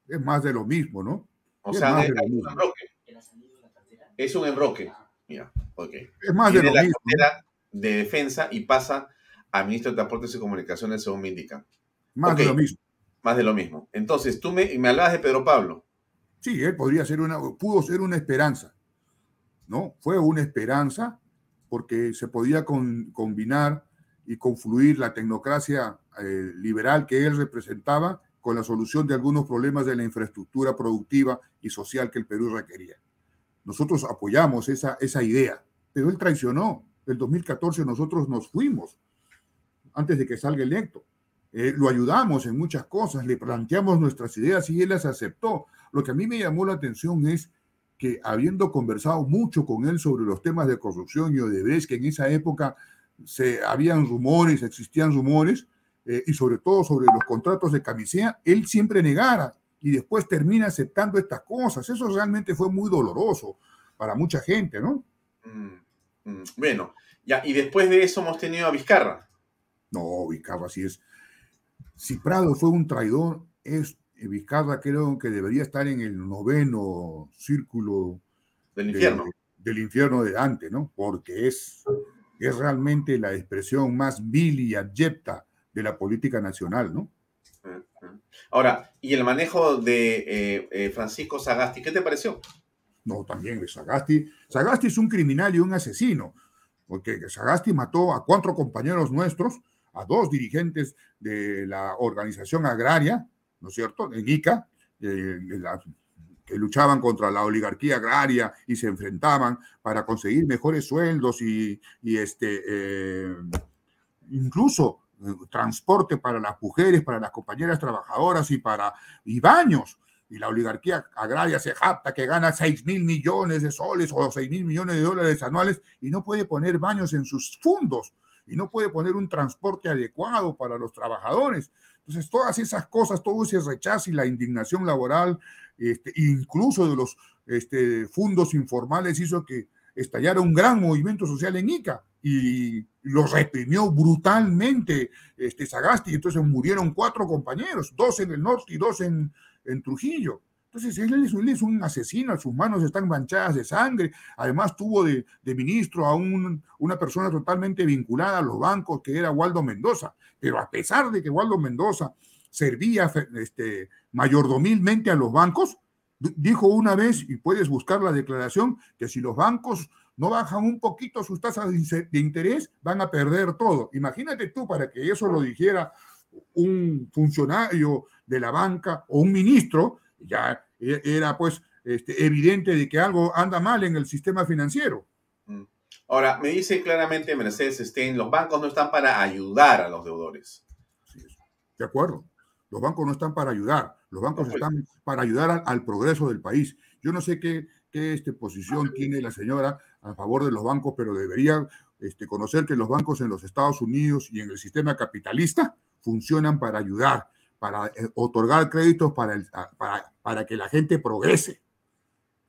es más de lo mismo, ¿no? O sea, es, un embroque. Es un embroque. Mira, Es más de lo la mismo. de defensa y pasa a ministro de Transportes y Comunicaciones, según me indican. Más de lo mismo. Más de lo mismo. Entonces, tú me, me hablabas de Pedro Pablo. Sí, él podría ser una, pudo ser una esperanza. ¿No? Fue una esperanza porque se podía combinar y confluir la tecnocracia eh, liberal que él representaba con la solución de algunos problemas de la infraestructura productiva y social que el Perú requería. Nosotros apoyamos esa, esa idea, pero él traicionó. En 2014 nosotros nos fuimos antes de que salga electo. Eh, lo ayudamos en muchas cosas, le planteamos nuestras ideas y él las aceptó. Lo que a mí me llamó la atención es que habiendo conversado mucho con él sobre los temas de corrupción y Odebrecht, que en esa época se habían rumores, existían rumores, eh, y sobre todo sobre los contratos de camisea, él siempre negara y después termina aceptando estas cosas. Eso realmente fue muy doloroso para mucha gente, ¿no? Mm, mm. bueno, ya, y después de eso hemos tenido a Vizcarra. No, Vizcarra sí es. Si Prado fue un traidor, es Vizcarra creo que debería estar en el noveno círculo del infierno. del infierno de Dante, ¿no? Porque es, es realmente la expresión más vil y abyecta de la política nacional, ¿no? Ahora, ¿y el manejo de eh, eh, Francisco Sagasti, qué te pareció? No, también Sagasti. Sagasti es un criminal y un asesino, porque Sagasti mató a cuatro compañeros nuestros, a dos dirigentes de la organización agraria, ¿no es cierto?, en ICA, que luchaban contra la oligarquía agraria y se enfrentaban para conseguir mejores sueldos y, este, eh, incluso transporte para las mujeres, para las compañeras trabajadoras y para y baños. Y la oligarquía agraria se jacta que gana 6 mil millones de soles o 6 mil millones de dólares anuales y no puede poner baños en sus fondos y no puede poner un transporte adecuado para los trabajadores. Entonces, todas esas cosas, todo ese rechazo y la indignación laboral, este, incluso de los este, fondos informales, hizo que estallara un gran movimiento social en Ica y los reprimió brutalmente este, Sagasti. Entonces murieron cuatro compañeros, dos en el norte y dos en, en Trujillo. Entonces él es, un asesino, sus manos están manchadas de sangre. Además tuvo de, de ministro a un, una persona totalmente vinculada a los bancos, que era Waldo Mendoza. Pero a pesar de que Waldo Mendoza servía este, mayordomilmente a los bancos, dijo una vez, y puedes buscar la declaración, que si los bancos no bajan un poquito sus tasas de interés, van a perder todo. Imagínate tú para que eso lo dijera un funcionario de la banca o un ministro, ya e, era pues este, evidente de que algo anda mal en el sistema financiero. Mm. Ahora, me dice claramente Mercedes Stein, los bancos no están para ayudar a los deudores. de acuerdo, los bancos no están para ayudar, los bancos pues. están para ayudar al, progreso del país. Yo no sé qué, qué este, posición tiene la señora a favor de los bancos, pero debería este, conocer que los bancos en los Estados Unidos y en el sistema capitalista funcionan para ayudar, para eh, otorgar créditos para, para, para, que la gente progrese,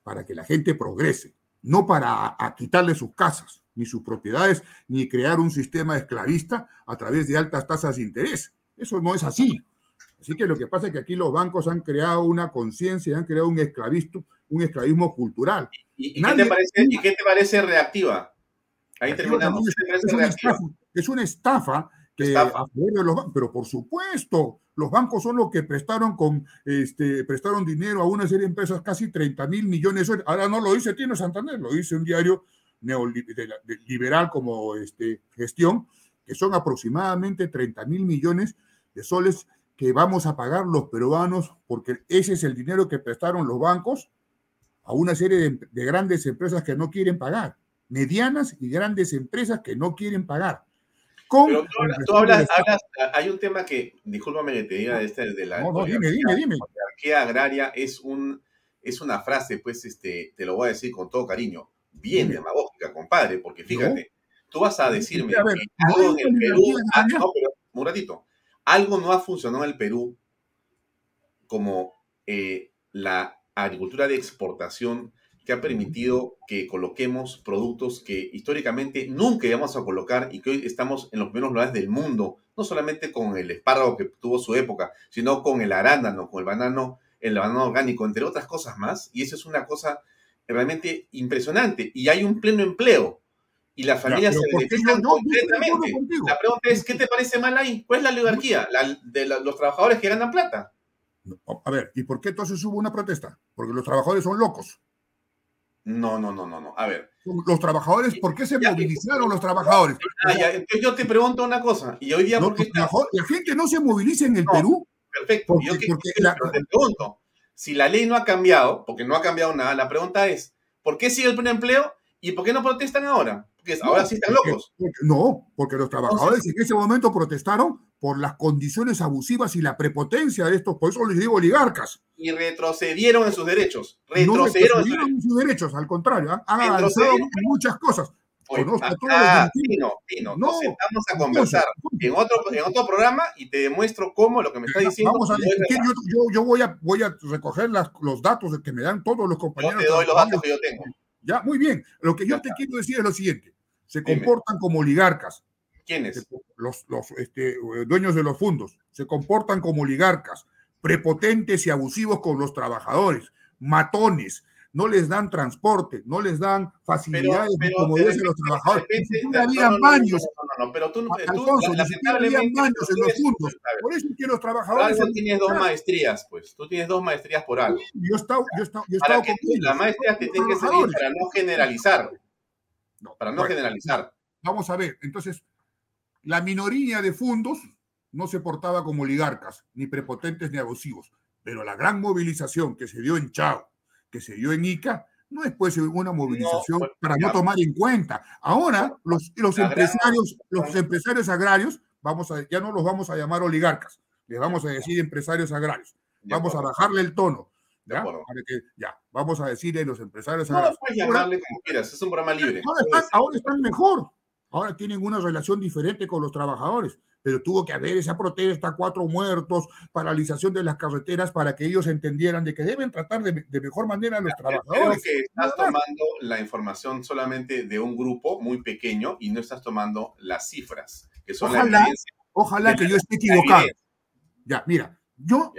para que la gente progrese, no para quitarle sus casas, ni sus propiedades, ni crear un sistema esclavista a través de altas tasas de interés. Eso no es así. Así que lo que pasa es que aquí los bancos han creado una conciencia, han creado un esclavismo, un esclavismo cultural. ¿Y, qué, te parece, ¿y qué te parece reactiva? Ahí terminamos. Es, una estafa, es una estafa que a de los bancos, pero por supuesto, los bancos son los que prestaron con este prestaron dinero a una serie de empresas casi 30 mil millones. Ahora no lo dice Tino Santander, lo dice un diario neoliberal como este, gestión, que son aproximadamente 30 mil millones de soles que vamos a pagar los peruanos, porque ese es el dinero que prestaron los bancos a una serie de, grandes empresas que no quieren pagar, medianas y grandes empresas que no quieren pagar. Pero tú, hablas, hay un tema que, discúlpame que te diga, de, este, de la, no, no, dime, dime, dime. monarquía agraria es un es una frase, pues, este, te lo voy a decir con todo cariño, bien demagógica, compadre, porque fíjate, tú vas a decirme que algo en el Perú, ah, no, pero un ratito, algo no ha funcionado en el Perú como eh, la agricultura de exportación que ha permitido que coloquemos productos que históricamente nunca íbamos a colocar y que hoy estamos en los primeros lugares del mundo, no solamente con el espárrago que tuvo su época, sino con el arándano, con el banano, el banano orgánico, entre otras cosas más. Y eso es una cosa realmente impresionante. Y hay un pleno empleo. Y las familias se benefician completamente. La pregunta es, ¿qué te parece mal ahí? ¿Cuál es la oligarquía? La, de los trabajadores que ganan plata. A ver, ¿y por qué entonces hubo una protesta? Porque los trabajadores son locos. No, no, no, no, no. A ver. Los trabajadores, ¿por qué se movilizaron los trabajadores? Ah, yo te pregunto una cosa. Y hoy día, ¿por qué La gente no se moviliza en el Perú. Perfecto. yo te pregunto, si la ley no ha cambiado, porque no ha cambiado nada, la pregunta es, ¿por qué sigue el pleno empleo y por qué no protestan ahora? Porque ahora sí están locos. no, porque los trabajadores en ese momento protestaron por las condiciones abusivas y la prepotencia de estos, por eso les digo oligarcas. Y retrocedieron en sus derechos. Retrocedieron, en sus derechos, al contrario, ¿ah? han avanzado en muchas cosas. ah, Pino, Pino, nos sentamos a conversar en otro, en otro programa y te demuestro cómo lo que me está diciendo. Vamos a yo, yo, voy, a, voy a recoger las, los datos que me dan todos los compañeros. Yo te doy los datos que yo tengo. Ya, muy bien. Lo que yo te quiero decir es lo siguiente. Se comportan como oligarcas, ¿Quiénes? Los, los este, dueños de los fondos se comportan como oligarcas, prepotentes y abusivos con los trabajadores, matones, no les dan transporte, no les dan facilidades como dicen los trabajadores. No habían baños. No, no, pero tú, Alfonso, lamentablemente, baños en los fondos. Por eso que los trabajadores. Tú tienes dos maestrías, pues. Tú tienes dos maestrías por algo. Yo he estado, yo he yo para que la maestría te tiene que servir para no generalizar. No, para no generalizar. Vamos a ver, entonces, la minoría de fondos no se portaba como oligarcas, ni prepotentes ni abusivos, pero la gran movilización que se dio en Chao, que se dio en Ica, no es pues una movilización pues, para no tomar en cuenta. Ahora los, los empresarios, los empresarios agrarios, vamos a, ya no los vamos a llamar oligarcas, les vamos a decir empresarios agrarios. Vamos a bajarle el tono. ¿Ya? ya, vamos a decirle los empresarios agrarios. No, puedes llamarle como quieras, es un programa libre. ahora están mejor, Ahora tienen una relación diferente con los trabajadores, pero tuvo que haber esa protesta, cuatro muertos, paralización de las carreteras para que ellos entendieran de que deben tratar de, mejor manera a los trabajadores. Creo que estás tomando la información solamente de un grupo muy pequeño y no estás tomando las cifras, que son ojalá, Ojalá que yo esté equivocado. Ya, mira, yo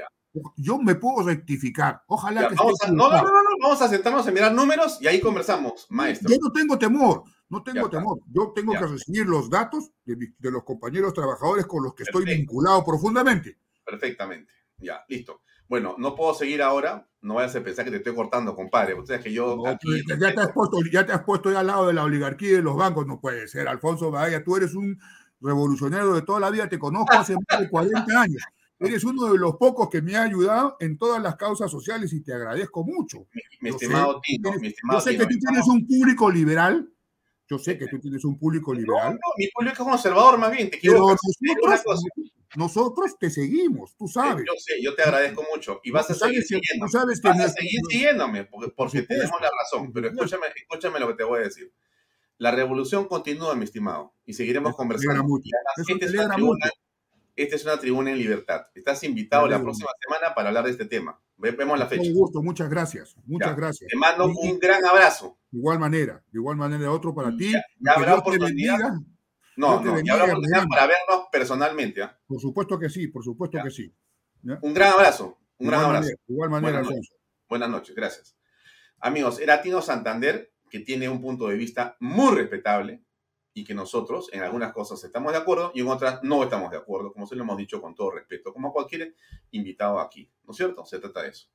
yo me puedo rectificar. Ojalá que vamos a, no, no, no, no, vamos a sentarnos a mirar números y ahí conversamos, maestro. Yo no tengo temor. No tengo temor. Yo tengo que recibir los datos de, los compañeros trabajadores con los que estoy vinculado profundamente. Perfectamente. Ya, listo. Bueno, no puedo seguir ahora. No vayas a pensar que te estoy cortando, compadre. Ustedes que yo. ya, te has puesto, ya te has puesto al lado de la oligarquía y de los bancos. No puede ser, Alfonso Vaya. Tú eres un revolucionario de toda la vida. Te conozco hace más de 40 años. Eres uno de los pocos que me ha ayudado en todas las causas sociales y te agradezco mucho. Mi, estimado Tito, mi estimado Yo sé que tú tienes un público liberal yo sé que tú tienes un público liberal. No, mi público es conservador más bien, te quiero nosotros, nosotros te seguimos, tú sabes. Yo sé, yo te agradezco mucho y vas a seguir siguiéndome. Sabes que vas a seguir siguiéndome porque, porque tenemos la razón, pero escúchame, escúchame lo que te voy a decir. La revolución continúa, mi estimado, y seguiremos conversando. Mucho. Esta, es una tribuna, esta es una tribuna en libertad. Estás invitado la próxima semana para hablar de este tema. Vemos la fecha. Con gusto, muchas gracias. Muchas gracias. Te mando un gran abrazo. De igual manera, de igual manera otro para ti. Ya, habrá oportunidad. No, no, ya habrá oportunidad para vernos personalmente. ¿ah? Por supuesto que sí, por supuesto que sí. Un gran abrazo. Un gran abrazo. de igual manera, Buenas noches. Buenas noches, gracias. Amigos, era Tino Santander, que tiene un punto de vista muy respetable y que nosotros en algunas cosas estamos de acuerdo y en otras no estamos de acuerdo, como se lo hemos dicho con todo respeto, como cualquier invitado aquí, ¿no es cierto? Se trata de eso.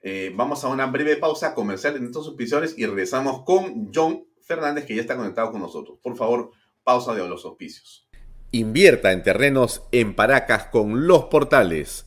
Eh, vamos a una breve pausa comercial en estos auspiciadores y regresamos con John Fernández, que ya está conectado con nosotros. Por favor, pausa de los auspicios. Invierta en terrenos en Paracas con los portales,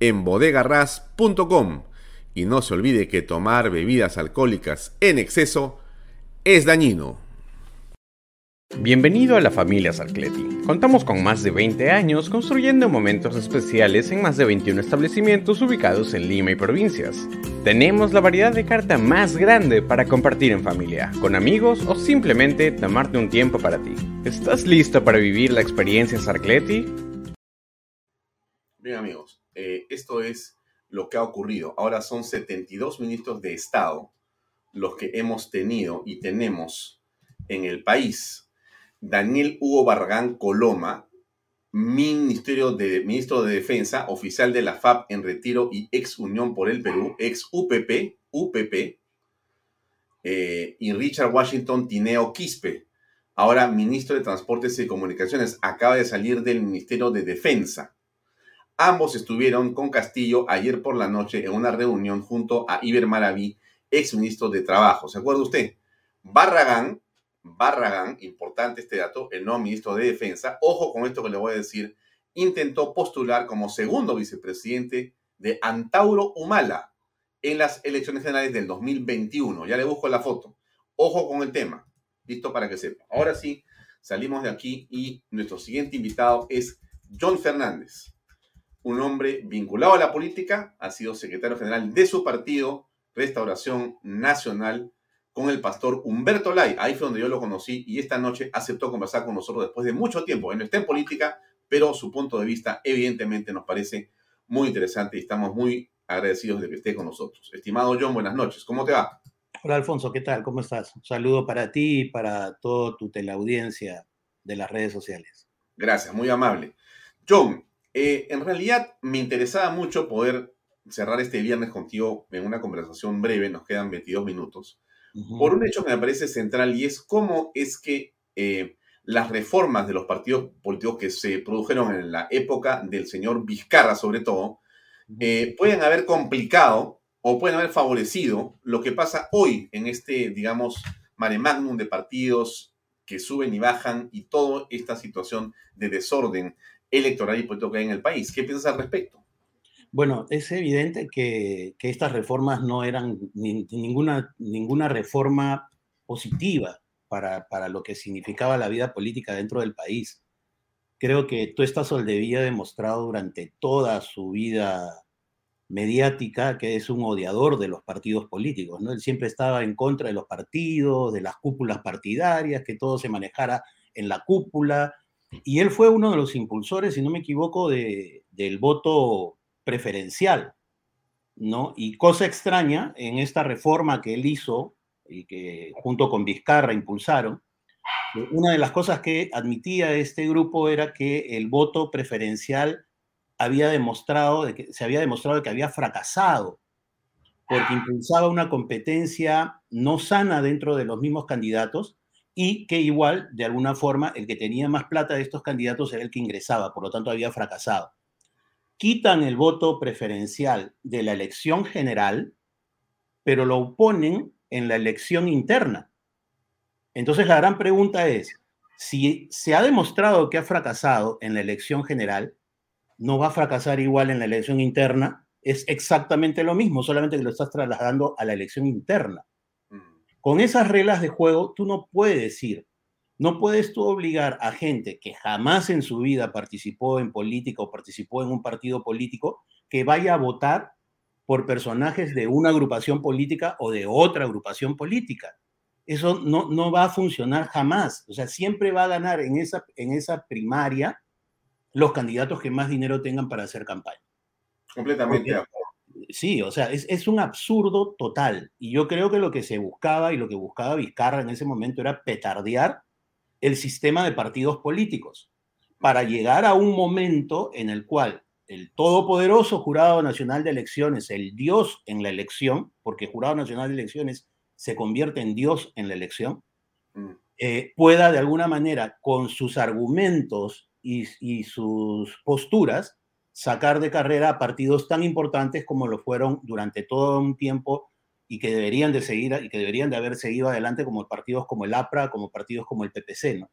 en bodegarras.com. Y no se olvide que tomar bebidas alcohólicas en exceso es dañino. Bienvenido a la familia Sarcleti. Contamos con más de 20 años construyendo momentos especiales en más de 21 establecimientos ubicados en Lima y provincias. Tenemos la variedad de carta más grande para compartir en familia, con amigos o simplemente tomarte un tiempo para ti. ¿Estás listo para vivir la experiencia Sarcleti? Bien amigos, eh, esto es lo que ha ocurrido. Ahora son 72 ministros de Estado los que hemos tenido y tenemos en el país Daniel Hugo Barragán Coloma, de, Ministro de Defensa, oficial de la FAP en retiro y ex Unión por el Perú, ex UPP, UPP, eh, y Richard Washington Tineo Quispe, ahora ministro de Transportes y Comunicaciones, acaba de salir del Ministerio de Defensa. Ambos estuvieron con Castillo ayer por la noche en una reunión junto a Iber Maraví, ex ministro de Trabajo. ¿Se acuerda usted? Barragán Barragán, importante este dato, el nuevo ministro de Defensa, ojo con esto que le voy a decir, intentó postular como segundo vicepresidente de Antauro Humala en las elecciones generales del 2021. Ya le busco la foto. Ojo con el tema. Listo para que sepa. Ahora sí, salimos de aquí y nuestro siguiente invitado es John Fernández, un hombre vinculado a la política, ha sido secretario general de su partido, Restauración Nacional, con el pastor Humberto Lai. Ahí fue donde yo lo conocí y esta noche aceptó conversar con nosotros después de mucho tiempo. Él no está en política, pero su punto de vista evidentemente nos parece muy interesante y estamos muy agradecidos de que esté con nosotros. Estimado John, buenas noches. ¿Cómo te va? Hola Alfonso, ¿qué tal? ¿Cómo estás? Un saludo para ti y para toda tu teleaudiencia de las redes sociales. Gracias, muy amable. John, eh, en realidad me interesaba mucho poder cerrar este viernes contigo en una conversación breve, nos quedan 22 minutos, por un hecho que me parece central y es cómo es que eh, las reformas de los partidos políticos que se produjeron en la época del señor Vizcarra, sobre todo, eh, pueden haber complicado o pueden haber favorecido lo que pasa hoy en este, digamos, mare magnum de partidos que suben y bajan y toda esta situación de desorden electoral y político que hay en el país. ¿Qué piensas al respecto? Bueno, es evidente que, estas reformas no eran ninguna, ninguna reforma positiva para, lo que significaba la vida política dentro del país. Creo que Tuesta Soldevilla ha demostrado durante toda su vida mediática que es un odiador de los partidos políticos, ¿no? Él siempre estaba en contra de los partidos, de las cúpulas partidarias, que todo se manejara en la cúpula, y él fue uno de los impulsores, si no me equivoco, de, del voto preferencial, ¿no? Y cosa extraña, en esta reforma que él hizo y que junto con Vizcarra impulsaron, una de las cosas que admitía este grupo era que el voto preferencial había demostrado, se había demostrado que había fracasado, porque impulsaba una competencia no sana dentro de los mismos candidatos y que igual, de alguna forma, el que tenía más plata de estos candidatos era el que ingresaba, por lo tanto había fracasado quitan el voto preferencial de la elección general, pero lo ponen en la elección interna. Entonces la gran pregunta es, si se ha demostrado que ha fracasado en la elección general, no va a fracasar igual en la elección interna, es exactamente lo mismo, solamente que lo estás trasladando a la elección interna. Con esas reglas de juego, tú no puedes decir, no puedes tú obligar a gente que jamás en su vida participó en política o participó en un partido político que vaya a votar por personajes de una agrupación política o de otra agrupación política. Eso no, no va a funcionar jamás. O sea, siempre va a ganar en esa, en esa primaria los candidatos que más dinero tengan para hacer campaña. Completamente. Sí, o sea, es, es, un absurdo total. Y yo creo que lo que se buscaba y lo que buscaba Vizcarra en ese momento era petardear el sistema de partidos políticos para llegar a un momento en el cual el todopoderoso Jurado Nacional de Elecciones, el Dios en la elección, porque Jurado Nacional de Elecciones se convierte en Dios en la elección, mm. eh, pueda de alguna manera, con sus argumentos y, y, sus posturas, sacar de carrera a partidos tan importantes como lo fueron durante todo un tiempo y que deberían de seguir y que deberían de haber seguido adelante como partidos como el APRA, como partidos como el PPC, ¿no?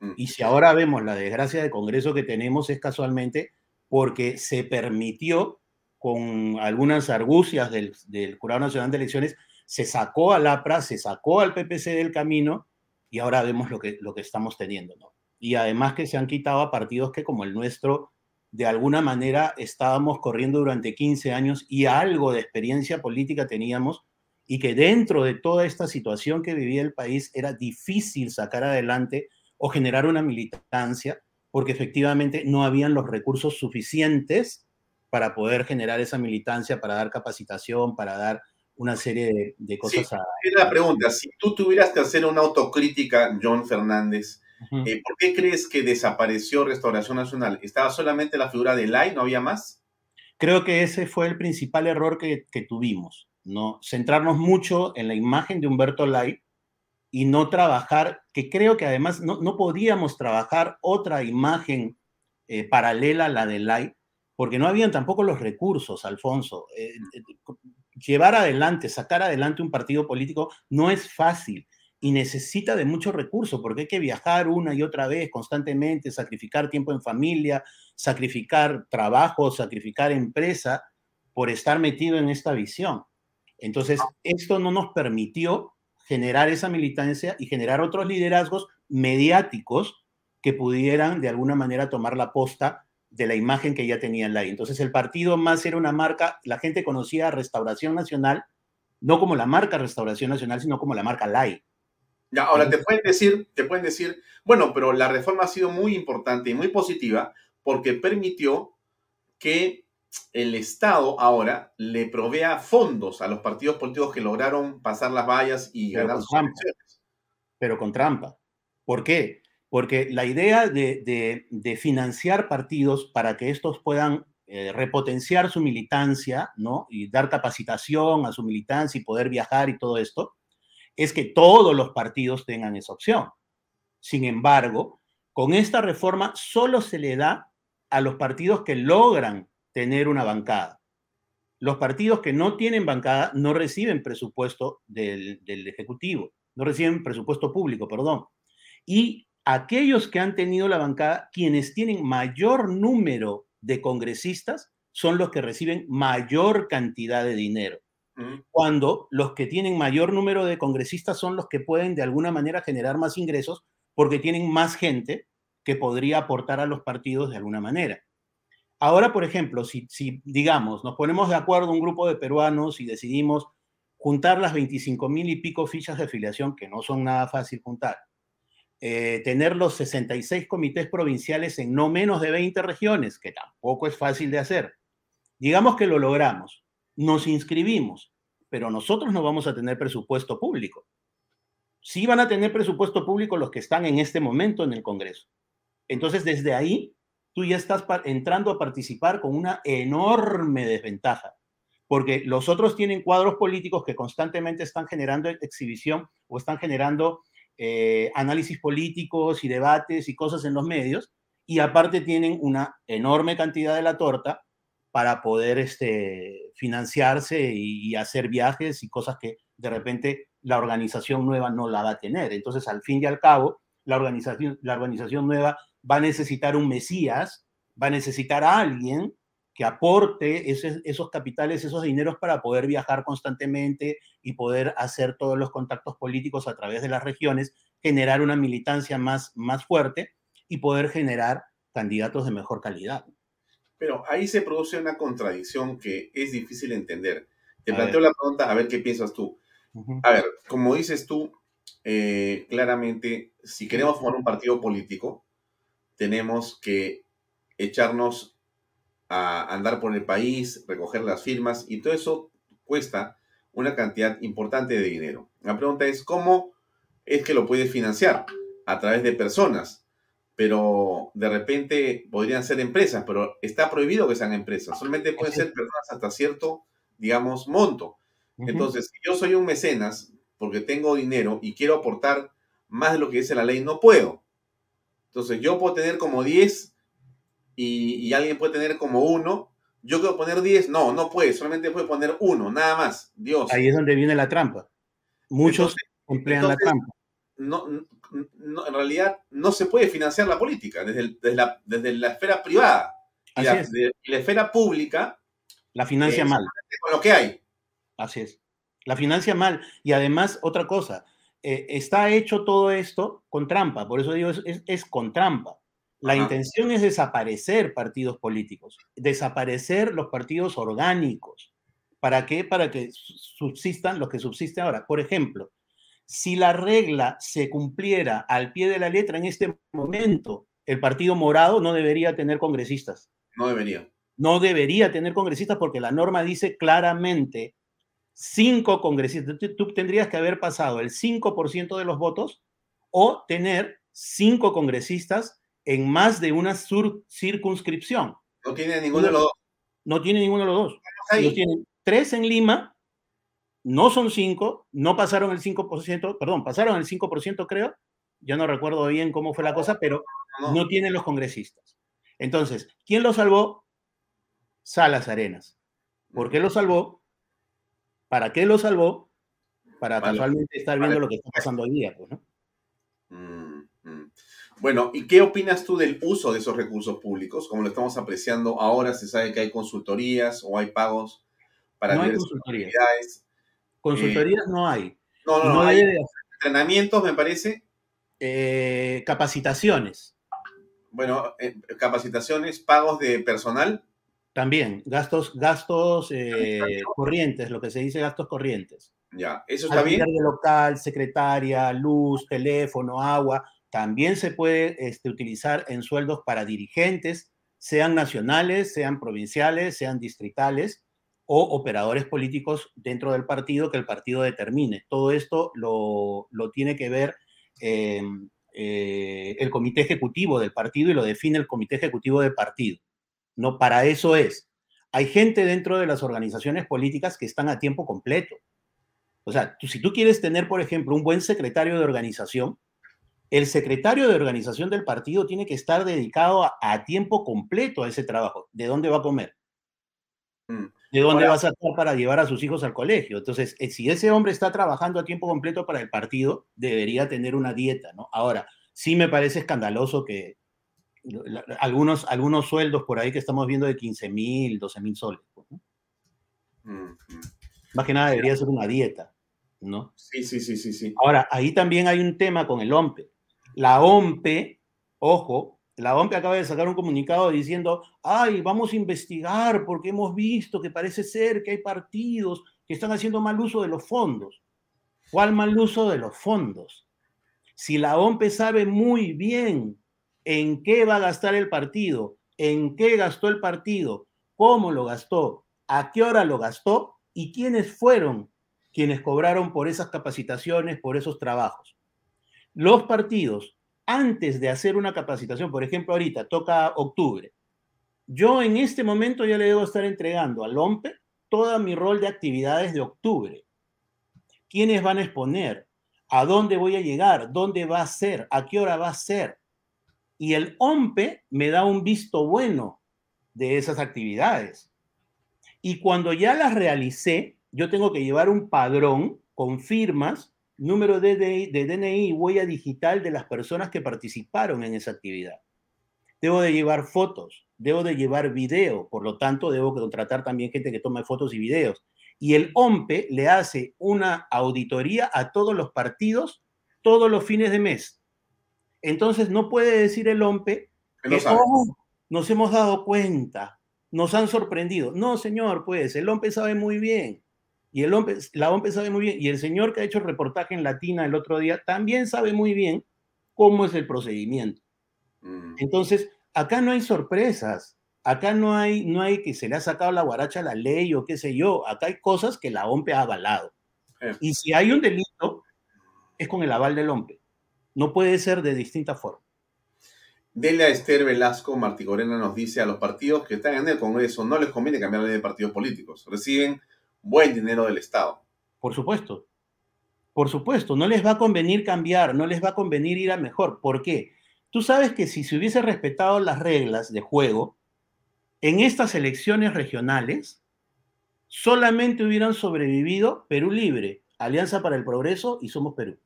Mm. Y si ahora vemos la desgracia de Congreso que tenemos es casualmente porque se permitió con algunas argucias del, del Jurado Nacional de Elecciones, se sacó al APRA, se sacó al PPC del camino y ahora vemos lo que, lo que estamos teniendo, ¿no? Y además que se han quitado a partidos que como el nuestro de alguna manera estábamos corriendo durante 15 años y algo de experiencia política teníamos y que dentro de toda esta situación que vivía el país era difícil sacar adelante o generar una militancia porque efectivamente no habían los recursos suficientes para poder generar esa militancia, para dar capacitación, para dar una serie de, cosas. Sí, a... la pregunta, si tú tuvieras que hacer una autocrítica, John Fernández, eh, ¿Por qué crees que desapareció Restauración Nacional? ¿Estaba solamente la figura de Lai, no había más? Creo que ese fue el principal error que, tuvimos, ¿no? Centrarnos mucho en la imagen de Humberto Lai y no trabajar, que creo que además no, no podíamos trabajar otra imagen eh, paralela a la de Lai, porque no habían tampoco los recursos, Alfonso. Eh, llevar adelante, sacar adelante un partido político no es fácil y necesita de mucho recurso, porque hay que viajar una y otra vez constantemente, sacrificar tiempo en familia, sacrificar trabajo, sacrificar empresa por estar metido en esta visión. Entonces, esto no nos permitió generar esa militancia y generar otros liderazgos mediáticos que pudieran de alguna manera tomar la posta de la imagen que ya tenía la Entonces, el partido más era una marca, la gente conocía a Restauración Nacional, no como la marca Restauración Nacional, sino como la marca LAI. Ya, ahora te pueden decir, te pueden decir, bueno, pero la reforma ha sido muy importante y muy positiva porque permitió que el Estado ahora le provea fondos a los partidos políticos que lograron pasar las vallas y ganar sus elecciones. Pero con trampa. ¿Por qué? Porque la idea de, financiar partidos para que estos puedan eh, repotenciar su militancia, ¿no? Y dar capacitación a su militancia y poder viajar y todo esto, es que todos los partidos tengan esa opción. Sin embargo, con esta reforma solo se le da a los partidos que logran tener una bancada. Los partidos que no tienen bancada no reciben presupuesto del, Ejecutivo, no reciben presupuesto público, perdón. Y aquellos que han tenido la bancada, quienes tienen mayor número de congresistas, son los que reciben mayor cantidad de dinero cuando los que tienen mayor número de congresistas son los que pueden de alguna manera generar más ingresos porque tienen más gente que podría aportar a los partidos de alguna manera. Ahora, por ejemplo, si, digamos, nos ponemos de acuerdo un grupo de peruanos y decidimos juntar las 25 mil y pico fichas de afiliación, que no son nada fácil juntar, eh, tener los 66 comités provinciales en no menos de 20 regiones, que tampoco es fácil de hacer. Digamos que lo logramos nos inscribimos, pero nosotros no vamos a tener presupuesto público. Sí van a tener presupuesto público los que están en este momento en el Congreso. Entonces, desde ahí, tú ya estás entrando a participar con una enorme desventaja, porque los otros tienen cuadros políticos que constantemente están generando exhibición o están generando eh, análisis políticos y debates y cosas en los medios, y aparte tienen una enorme cantidad de la torta para poder este, financiarse y, hacer viajes y cosas que de repente la organización nueva no la va a tener. Entonces, al fin y al cabo, la organización, la organización nueva va a necesitar un Mesías, va a necesitar a alguien que aporte esos capitales, esos dineros para poder viajar constantemente y poder hacer todos los contactos políticos a través de las regiones, generar una militancia más, más fuerte y poder generar candidatos de mejor calidad. Pero ahí se produce una contradicción que es difícil entender. Te planteo la pregunta, a ver qué piensas tú. A ver, como dices tú, eh, claramente, si queremos formar un partido político, tenemos que echarnos a andar por el país, recoger las firmas y todo eso cuesta una cantidad importante de dinero. La pregunta es, ¿cómo es que lo puedes financiar? A través de personas, pero de repente podrían ser empresas, pero está prohibido que sean empresas, solamente pueden ser personas hasta cierto, digamos, monto. Entonces, si yo soy un mecenas porque tengo dinero y quiero aportar más de lo que dice la ley, no puedo. Entonces, yo puedo tener como 10 y, alguien puede tener como uno. Yo quiero poner 10, no, no puede, solamente puede poner uno, nada más. Dios. Ahí es donde viene la trampa. Muchos emplean la trampa. No, en realidad no se puede financiar la política desde, desde, la, esfera privada. Y la, la, esfera pública. La financia mal. Con lo que hay. Así es. La financia mal. Y además, otra cosa, eh, está hecho todo esto con trampa. Por eso digo, es, es con trampa. La intención es desaparecer partidos políticos, desaparecer los partidos orgánicos. ¿Para qué? Para que subsistan los que subsisten ahora. Por ejemplo, si la regla se cumpliera al pie de la letra en este momento, el Partido Morado no debería tener congresistas. No debería. No debería tener congresistas porque la norma dice claramente cinco congresistas. Tú tendrías que haber pasado el 5% de los votos o tener cinco congresistas en más de una circunscripción. No tiene ninguno de los dos. No tiene ninguno de los dos. tienen tres en Lima, no son cinco, no pasaron el 5%, perdón, pasaron el 5% creo, ya no recuerdo bien cómo fue la cosa, pero no, tienen los congresistas. Entonces, ¿quién lo salvó? Salas Arenas. ¿Por qué lo salvó? ¿Para qué lo salvó? Para casualmente estar viendo lo que está pasando hoy día, pues, ¿no? Mm, mm. Bueno, ¿y qué opinas tú del uso de esos recursos públicos? Como lo estamos apreciando ahora, se sabe que hay consultorías o hay pagos para no hay consultorías. Consultorías no hay. No, no, no, hay entrenamientos, me parece. Eh, capacitaciones. Bueno, eh, capacitaciones, pagos de personal. También, gastos, gastos eh, corrientes, lo que se dice gastos corrientes. Ya, eso está bien. De local, secretaria, luz, teléfono, agua también se puede este, utilizar en sueldos para dirigentes, sean nacionales, sean provinciales, sean distritales o operadores políticos dentro del partido que el partido determine. Todo esto lo, tiene que ver em, eh, el comité ejecutivo del partido y lo define el comité ejecutivo del partido. No, para eso es. Hay gente dentro de las organizaciones políticas que están a tiempo completo. O sea, si tú quieres tener, por ejemplo, un buen secretario de organización, el secretario de organización del partido tiene que estar dedicado a, tiempo completo a ese trabajo. ¿De dónde va a comer? Mm. ¿De dónde va a sacar para llevar a sus hijos al colegio? Entonces, eh, si ese hombre está trabajando a tiempo completo para el partido, debería tener una dieta, ¿no? Ahora, sí me parece escandaloso que algunos, algunos sueldos por ahí que estamos viendo de 15 mil, 12 mil soles. Pues, Más que nada debería ser una dieta, ¿no? Sí, sí, sí, sí, sí. Ahora, ahí también hay un tema con el OMPE. La OMPE, ojo, la OMPE acaba de sacar un comunicado diciendo, ay, vamos a investigar porque hemos visto que parece ser que hay partidos que están haciendo mal uso de los fondos. ¿Cuál mal uso de los fondos? Si la OMPE sabe muy bien en qué va a gastar el partido, en qué gastó el partido, cómo lo gastó, a qué hora lo gastó y quiénes fueron quienes cobraron por esas capacitaciones, por esos trabajos los partidos, antes de hacer una capacitación, por ejemplo, ahorita toca octubre, yo en este momento ya le debo estar entregando al OMPE todo mi rol de actividades de octubre. ¿Quiénes van a exponer? ¿A dónde voy a llegar? ¿Dónde va a ser? ¿A qué hora va a ser? Y el OMPE me da un visto bueno de esas actividades. Y cuando ya las realicé, yo tengo que llevar un padrón con firmas número de, DNI y huella digital de las personas que participaron en esa actividad. Debo de llevar fotos, debo de llevar video, por lo tanto debo contratar también gente que tome fotos y videos. Y el OMPE le hace una auditoría a todos los partidos todos los fines de mes. Entonces no puede decir el OMPE que oh, nos hemos dado cuenta, nos han sorprendido. No, señor, pues el OMPE sabe muy bien y el la OMPE sabe muy bien, y el señor que ha hecho el reportaje en Latina el otro día también sabe muy bien cómo es el procedimiento. Mm. Entonces, acá no hay sorpresas. Acá no hay, no hay que se le ha sacado la guaracha a la ley o qué sé yo. Acá hay cosas que la OMPE ha avalado. Y si hay un delito, es con el aval del OMPE. No puede ser de distinta forma. Delia Esther Velasco Martigorena nos dice a los partidos que están en el Congreso no les conviene cambiar la ley de partidos políticos. Reciben buen dinero del Estado. Por supuesto. Por supuesto, no les va a convenir cambiar, no les va a convenir ir a mejor. ¿Por qué? Tú sabes que si se hubiese respetado las reglas de juego, en estas elecciones regionales solamente hubieran sobrevivido Perú Libre, Alianza para el Progreso y Somos Perú.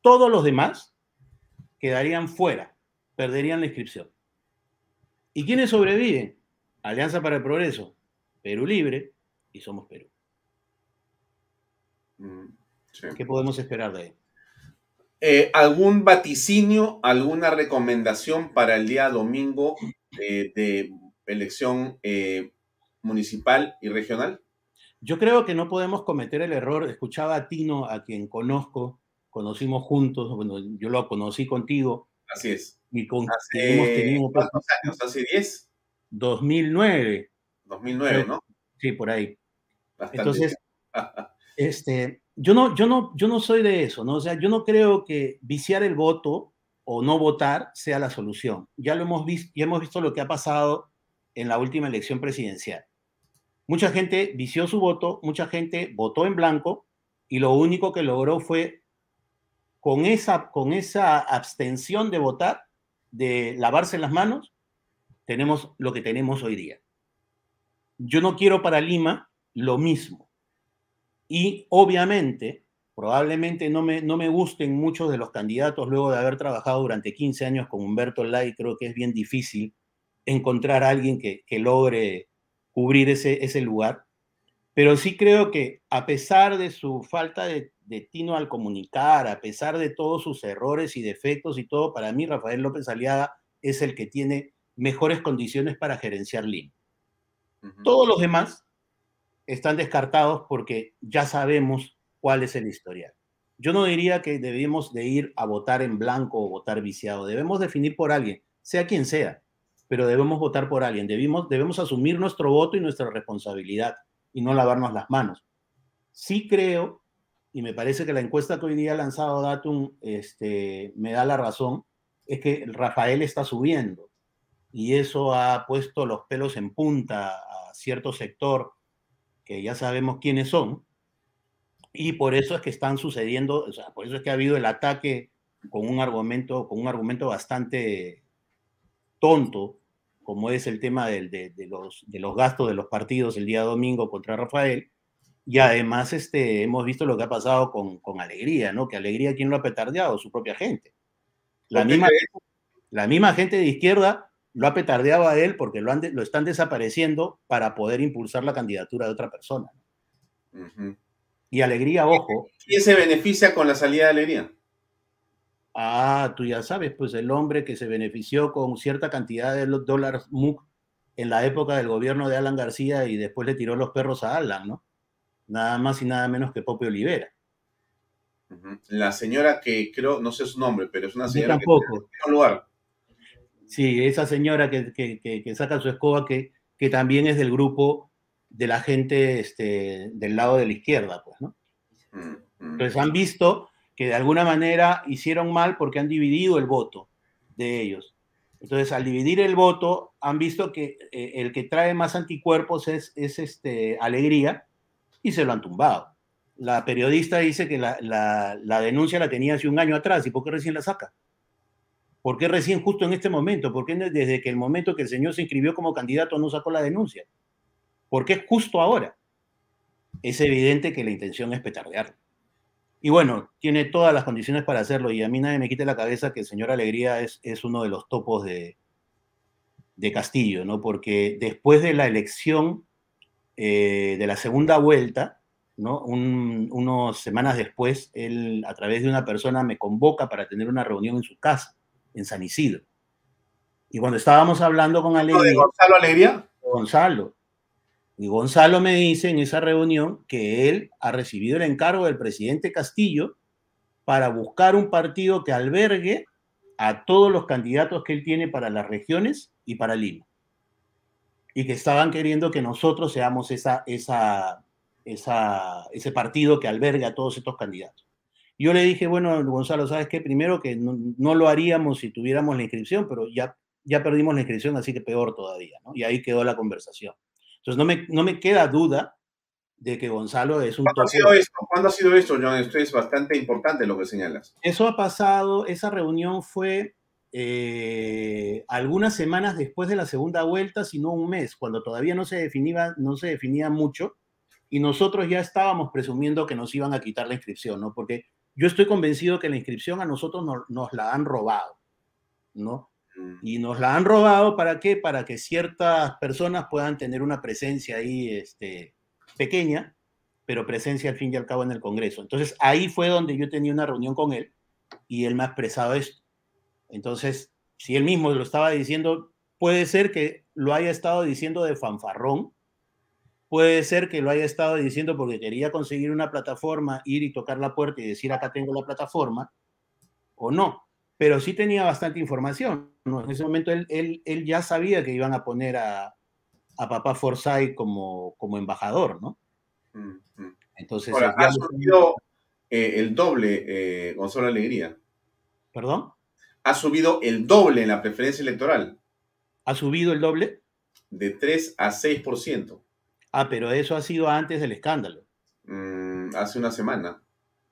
Todos los demás quedarían fuera perderían la inscripción. ¿Y quiénes sobreviven? Alianza para el Progreso, Perú Libre y Somos Perú. Mm, ¿Qué podemos esperar de él? Eh, ¿Algún vaticinio, alguna recomendación para el día domingo eh, de elección eh, municipal y regional? Yo creo que no podemos cometer el error. Escuchaba a Tino, a quien conozco, conocimos juntos, bueno, yo lo conocí contigo. Así es. Y con hace, hemos tenido, ¿Cuántos años? ¿Hace 10? 2009. 2009, ¿no? Sí, por ahí. Entonces, este, yo, no, yo, no, yo no soy de eso, ¿no? O sea, yo no creo que viciar el voto o no votar sea la solución. Ya lo hemos visto, ya hemos visto lo que ha pasado en la última elección presidencial. Mucha gente vició su voto, mucha gente votó en blanco y lo único que logró fue con esa, con esa abstención de votar, de lavarse las manos, tenemos lo que tenemos hoy día. Yo no quiero para Lima lo mismo. Y obviamente, probablemente no me, no me gusten muchos de los candidatos luego de haber trabajado durante 15 años con Humberto Lai, creo que es bien difícil encontrar a alguien que, que logre cubrir ese, ese lugar. Pero sí creo que a pesar de su falta de de Tino al comunicar, a pesar de todos sus errores y defectos y todo, para mí Rafael López Aliaga es el que tiene mejores condiciones para gerenciar Lima. Todos los demás están descartados porque ya sabemos cuál es el historial. Yo no diría que debemos de ir a votar en blanco o votar viciado. Debemos definir por alguien, sea quien sea, pero debemos votar por alguien. Debemos, debemos asumir nuestro voto y nuestra responsabilidad y no lavarnos las manos. Sí creo y me parece que la encuesta que hoy día ha lanzado Datum este, me da la razón, es que Rafael está subiendo y eso ha puesto los pelos en punta a cierto sector que ya sabemos quiénes son y por eso es que están sucediendo, o sea, por eso es que ha habido el ataque con un argumento, con un argumento bastante tonto, como es el tema de, los, de los gastos de los partidos el día domingo contra Rafael, y además este, hemos visto lo que ha pasado con, con Alegría, ¿no? Que Alegría, ¿quién lo ha petardeado? Su propia gente. La misma, la misma gente de izquierda lo ha petardeado a él porque lo, han lo están desapareciendo para poder impulsar la candidatura de otra persona. Y Alegría, ojo. ¿Quién se beneficia con la salida de Alegría? Ah, tú ya sabes, pues el hombre que se benefició con cierta cantidad de dólares MUC en la época del gobierno de Alan García y después le tiró los perros a Alan, ¿no? nada más y nada menos que Pope Olivera. La señora que creo, no sé su nombre, pero es una señora tampoco. que lugar. Sí, esa señora que, saca su escoba, que, que también es del grupo de la gente este, del lado de la izquierda, pues, ¿no? Entonces han visto que de alguna manera hicieron mal porque han dividido el voto de ellos. Entonces, al dividir el voto, han visto que eh, el que trae más anticuerpos es, es este, alegría, y se lo han tumbado. La periodista dice que la, denuncia la tenía hace un año atrás. ¿Y por qué recién la saca? ¿Por qué recién justo en este momento? ¿Por qué desde que el momento que el señor se inscribió como candidato no sacó la denuncia? ¿Por qué justo ahora? Es evidente que la intención es petardear. Y bueno, tiene todas las condiciones para hacerlo y a mí nadie me quite la cabeza que el señor Alegría es, es uno de los topos de, de Castillo, ¿no? Porque después de la elección eh, de la segunda vuelta, ¿no? unos semanas después, él a través de una persona me convoca para tener una reunión en su casa, en San Isidro. Y cuando estábamos hablando con Alegría... ¿De Gonzalo Alegría? Gonzalo. Y Gonzalo me dice en esa reunión que él ha recibido el encargo del presidente Castillo para buscar un partido que albergue a todos los candidatos que él tiene para las regiones y para Lima. y que estaban queriendo que nosotros seamos esa, esa, esa, ese partido que alberga a todos estos candidatos. Yo le dije, bueno, Gonzalo, ¿sabes qué? Primero que no, lo haríamos si tuviéramos la inscripción, pero ya, ya perdimos la inscripción, así que peor todavía, ¿no? Y ahí quedó la conversación. Entonces, no me, no me queda duda de que Gonzalo es un... ¿Cuándo ha sido esto? ¿Cuándo ha sido esto, John? Esto es bastante importante lo que señalas. Eso ha pasado, esa reunión fue eh, algunas semanas después de la segunda vuelta, sino un mes, cuando todavía no se definía, no se definía mucho, y nosotros ya estábamos presumiendo que nos iban a quitar la inscripción, ¿no? Porque yo estoy convencido que la inscripción a nosotros nos la han robado, ¿no? Mm. Y nos la han robado para qué? Para que ciertas personas puedan tener una presencia ahí este, pequeña, pero presencia al fin y al cabo en el Congreso. Entonces ahí fue donde yo tenía una reunión con él y él me ha expresado esto. Entonces, si él mismo lo estaba diciendo, puede ser que lo haya estado diciendo de fanfarrón, puede ser que lo haya estado diciendo porque quería conseguir una plataforma, ir y tocar la puerta y decir acá tengo la plataforma, o no. Pero sí tenía bastante información. En ese momento él, él, ya sabía que iban a poner a, a papá Forsyth como, como embajador, ¿no? Entonces, ha subido eh, el doble, eh, Gonzalo Alegría. ¿Perdón? Ha subido el doble en la preferencia electoral. ¿Ha subido el doble? De 3 a 6%. Ah, pero eso ha sido antes del escándalo. Mm, hace una semana.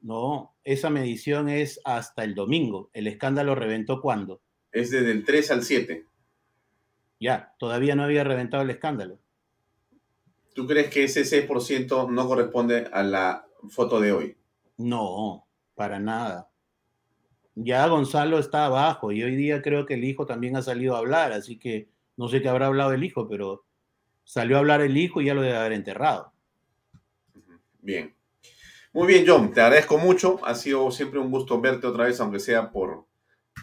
No, esa medición es hasta el domingo. ¿El escándalo reventó cuándo? Es desde el 3 al 7. Ya, todavía no había reventado el escándalo. ¿Tú crees que ese 6% no corresponde a la foto de hoy? No, para nada. Ya Gonzalo está abajo y hoy día creo que el hijo también ha salido a hablar, así que no sé qué habrá hablado el hijo, pero salió a hablar el hijo y ya lo debe haber enterrado. Bien. Muy bien, John, te agradezco mucho. Ha sido siempre un gusto verte otra vez, aunque sea por,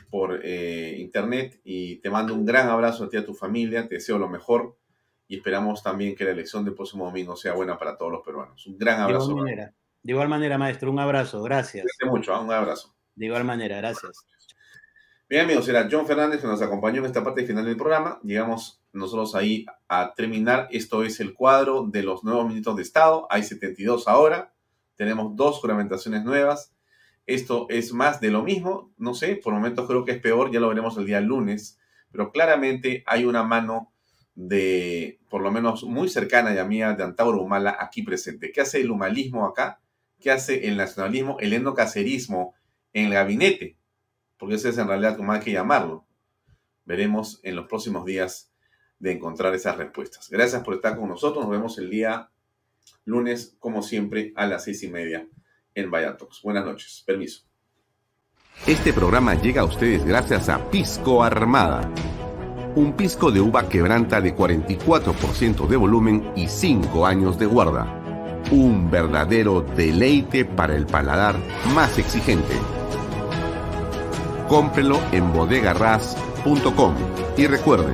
por eh, internet. Y te mando un gran abrazo a ti y a tu familia. Te deseo lo mejor. Y esperamos también que la elección del próximo domingo sea buena para todos los peruanos. Un gran abrazo. De igual manera, de igual manera maestro, un abrazo. Gracias. Gracias mucho, ¿ah? un abrazo. De igual manera, gracias. Bien, amigos, era John Fernández que nos acompañó en esta parte final del programa. Llegamos nosotros ahí a terminar. Esto es el cuadro de los nuevos ministros de Estado. Hay 72 ahora. Tenemos dos juramentaciones nuevas. Esto es más de lo mismo. No sé, por momentos creo que es peor. Ya lo veremos el día lunes. Pero claramente hay una mano de, por lo menos muy cercana y mía, de Antauro Humala aquí presente. ¿Qué hace el humalismo acá? ¿Qué hace el nacionalismo, el endocacerismo en el gabinete? Porque ese es en realidad como hay que llamarlo. Veremos en los próximos días de encontrar esas respuestas. Gracias por estar con nosotros. Nos vemos el día lunes, como siempre, a las seis y media en Vallatox. Buenas noches. Permiso. Este programa llega a ustedes gracias a Pisco Armada. Un pisco de uva quebranta de 44% de volumen y 5 años de guarda. Un verdadero deleite para el paladar más exigente. Cómprelo en bodegarras.com y recuerde,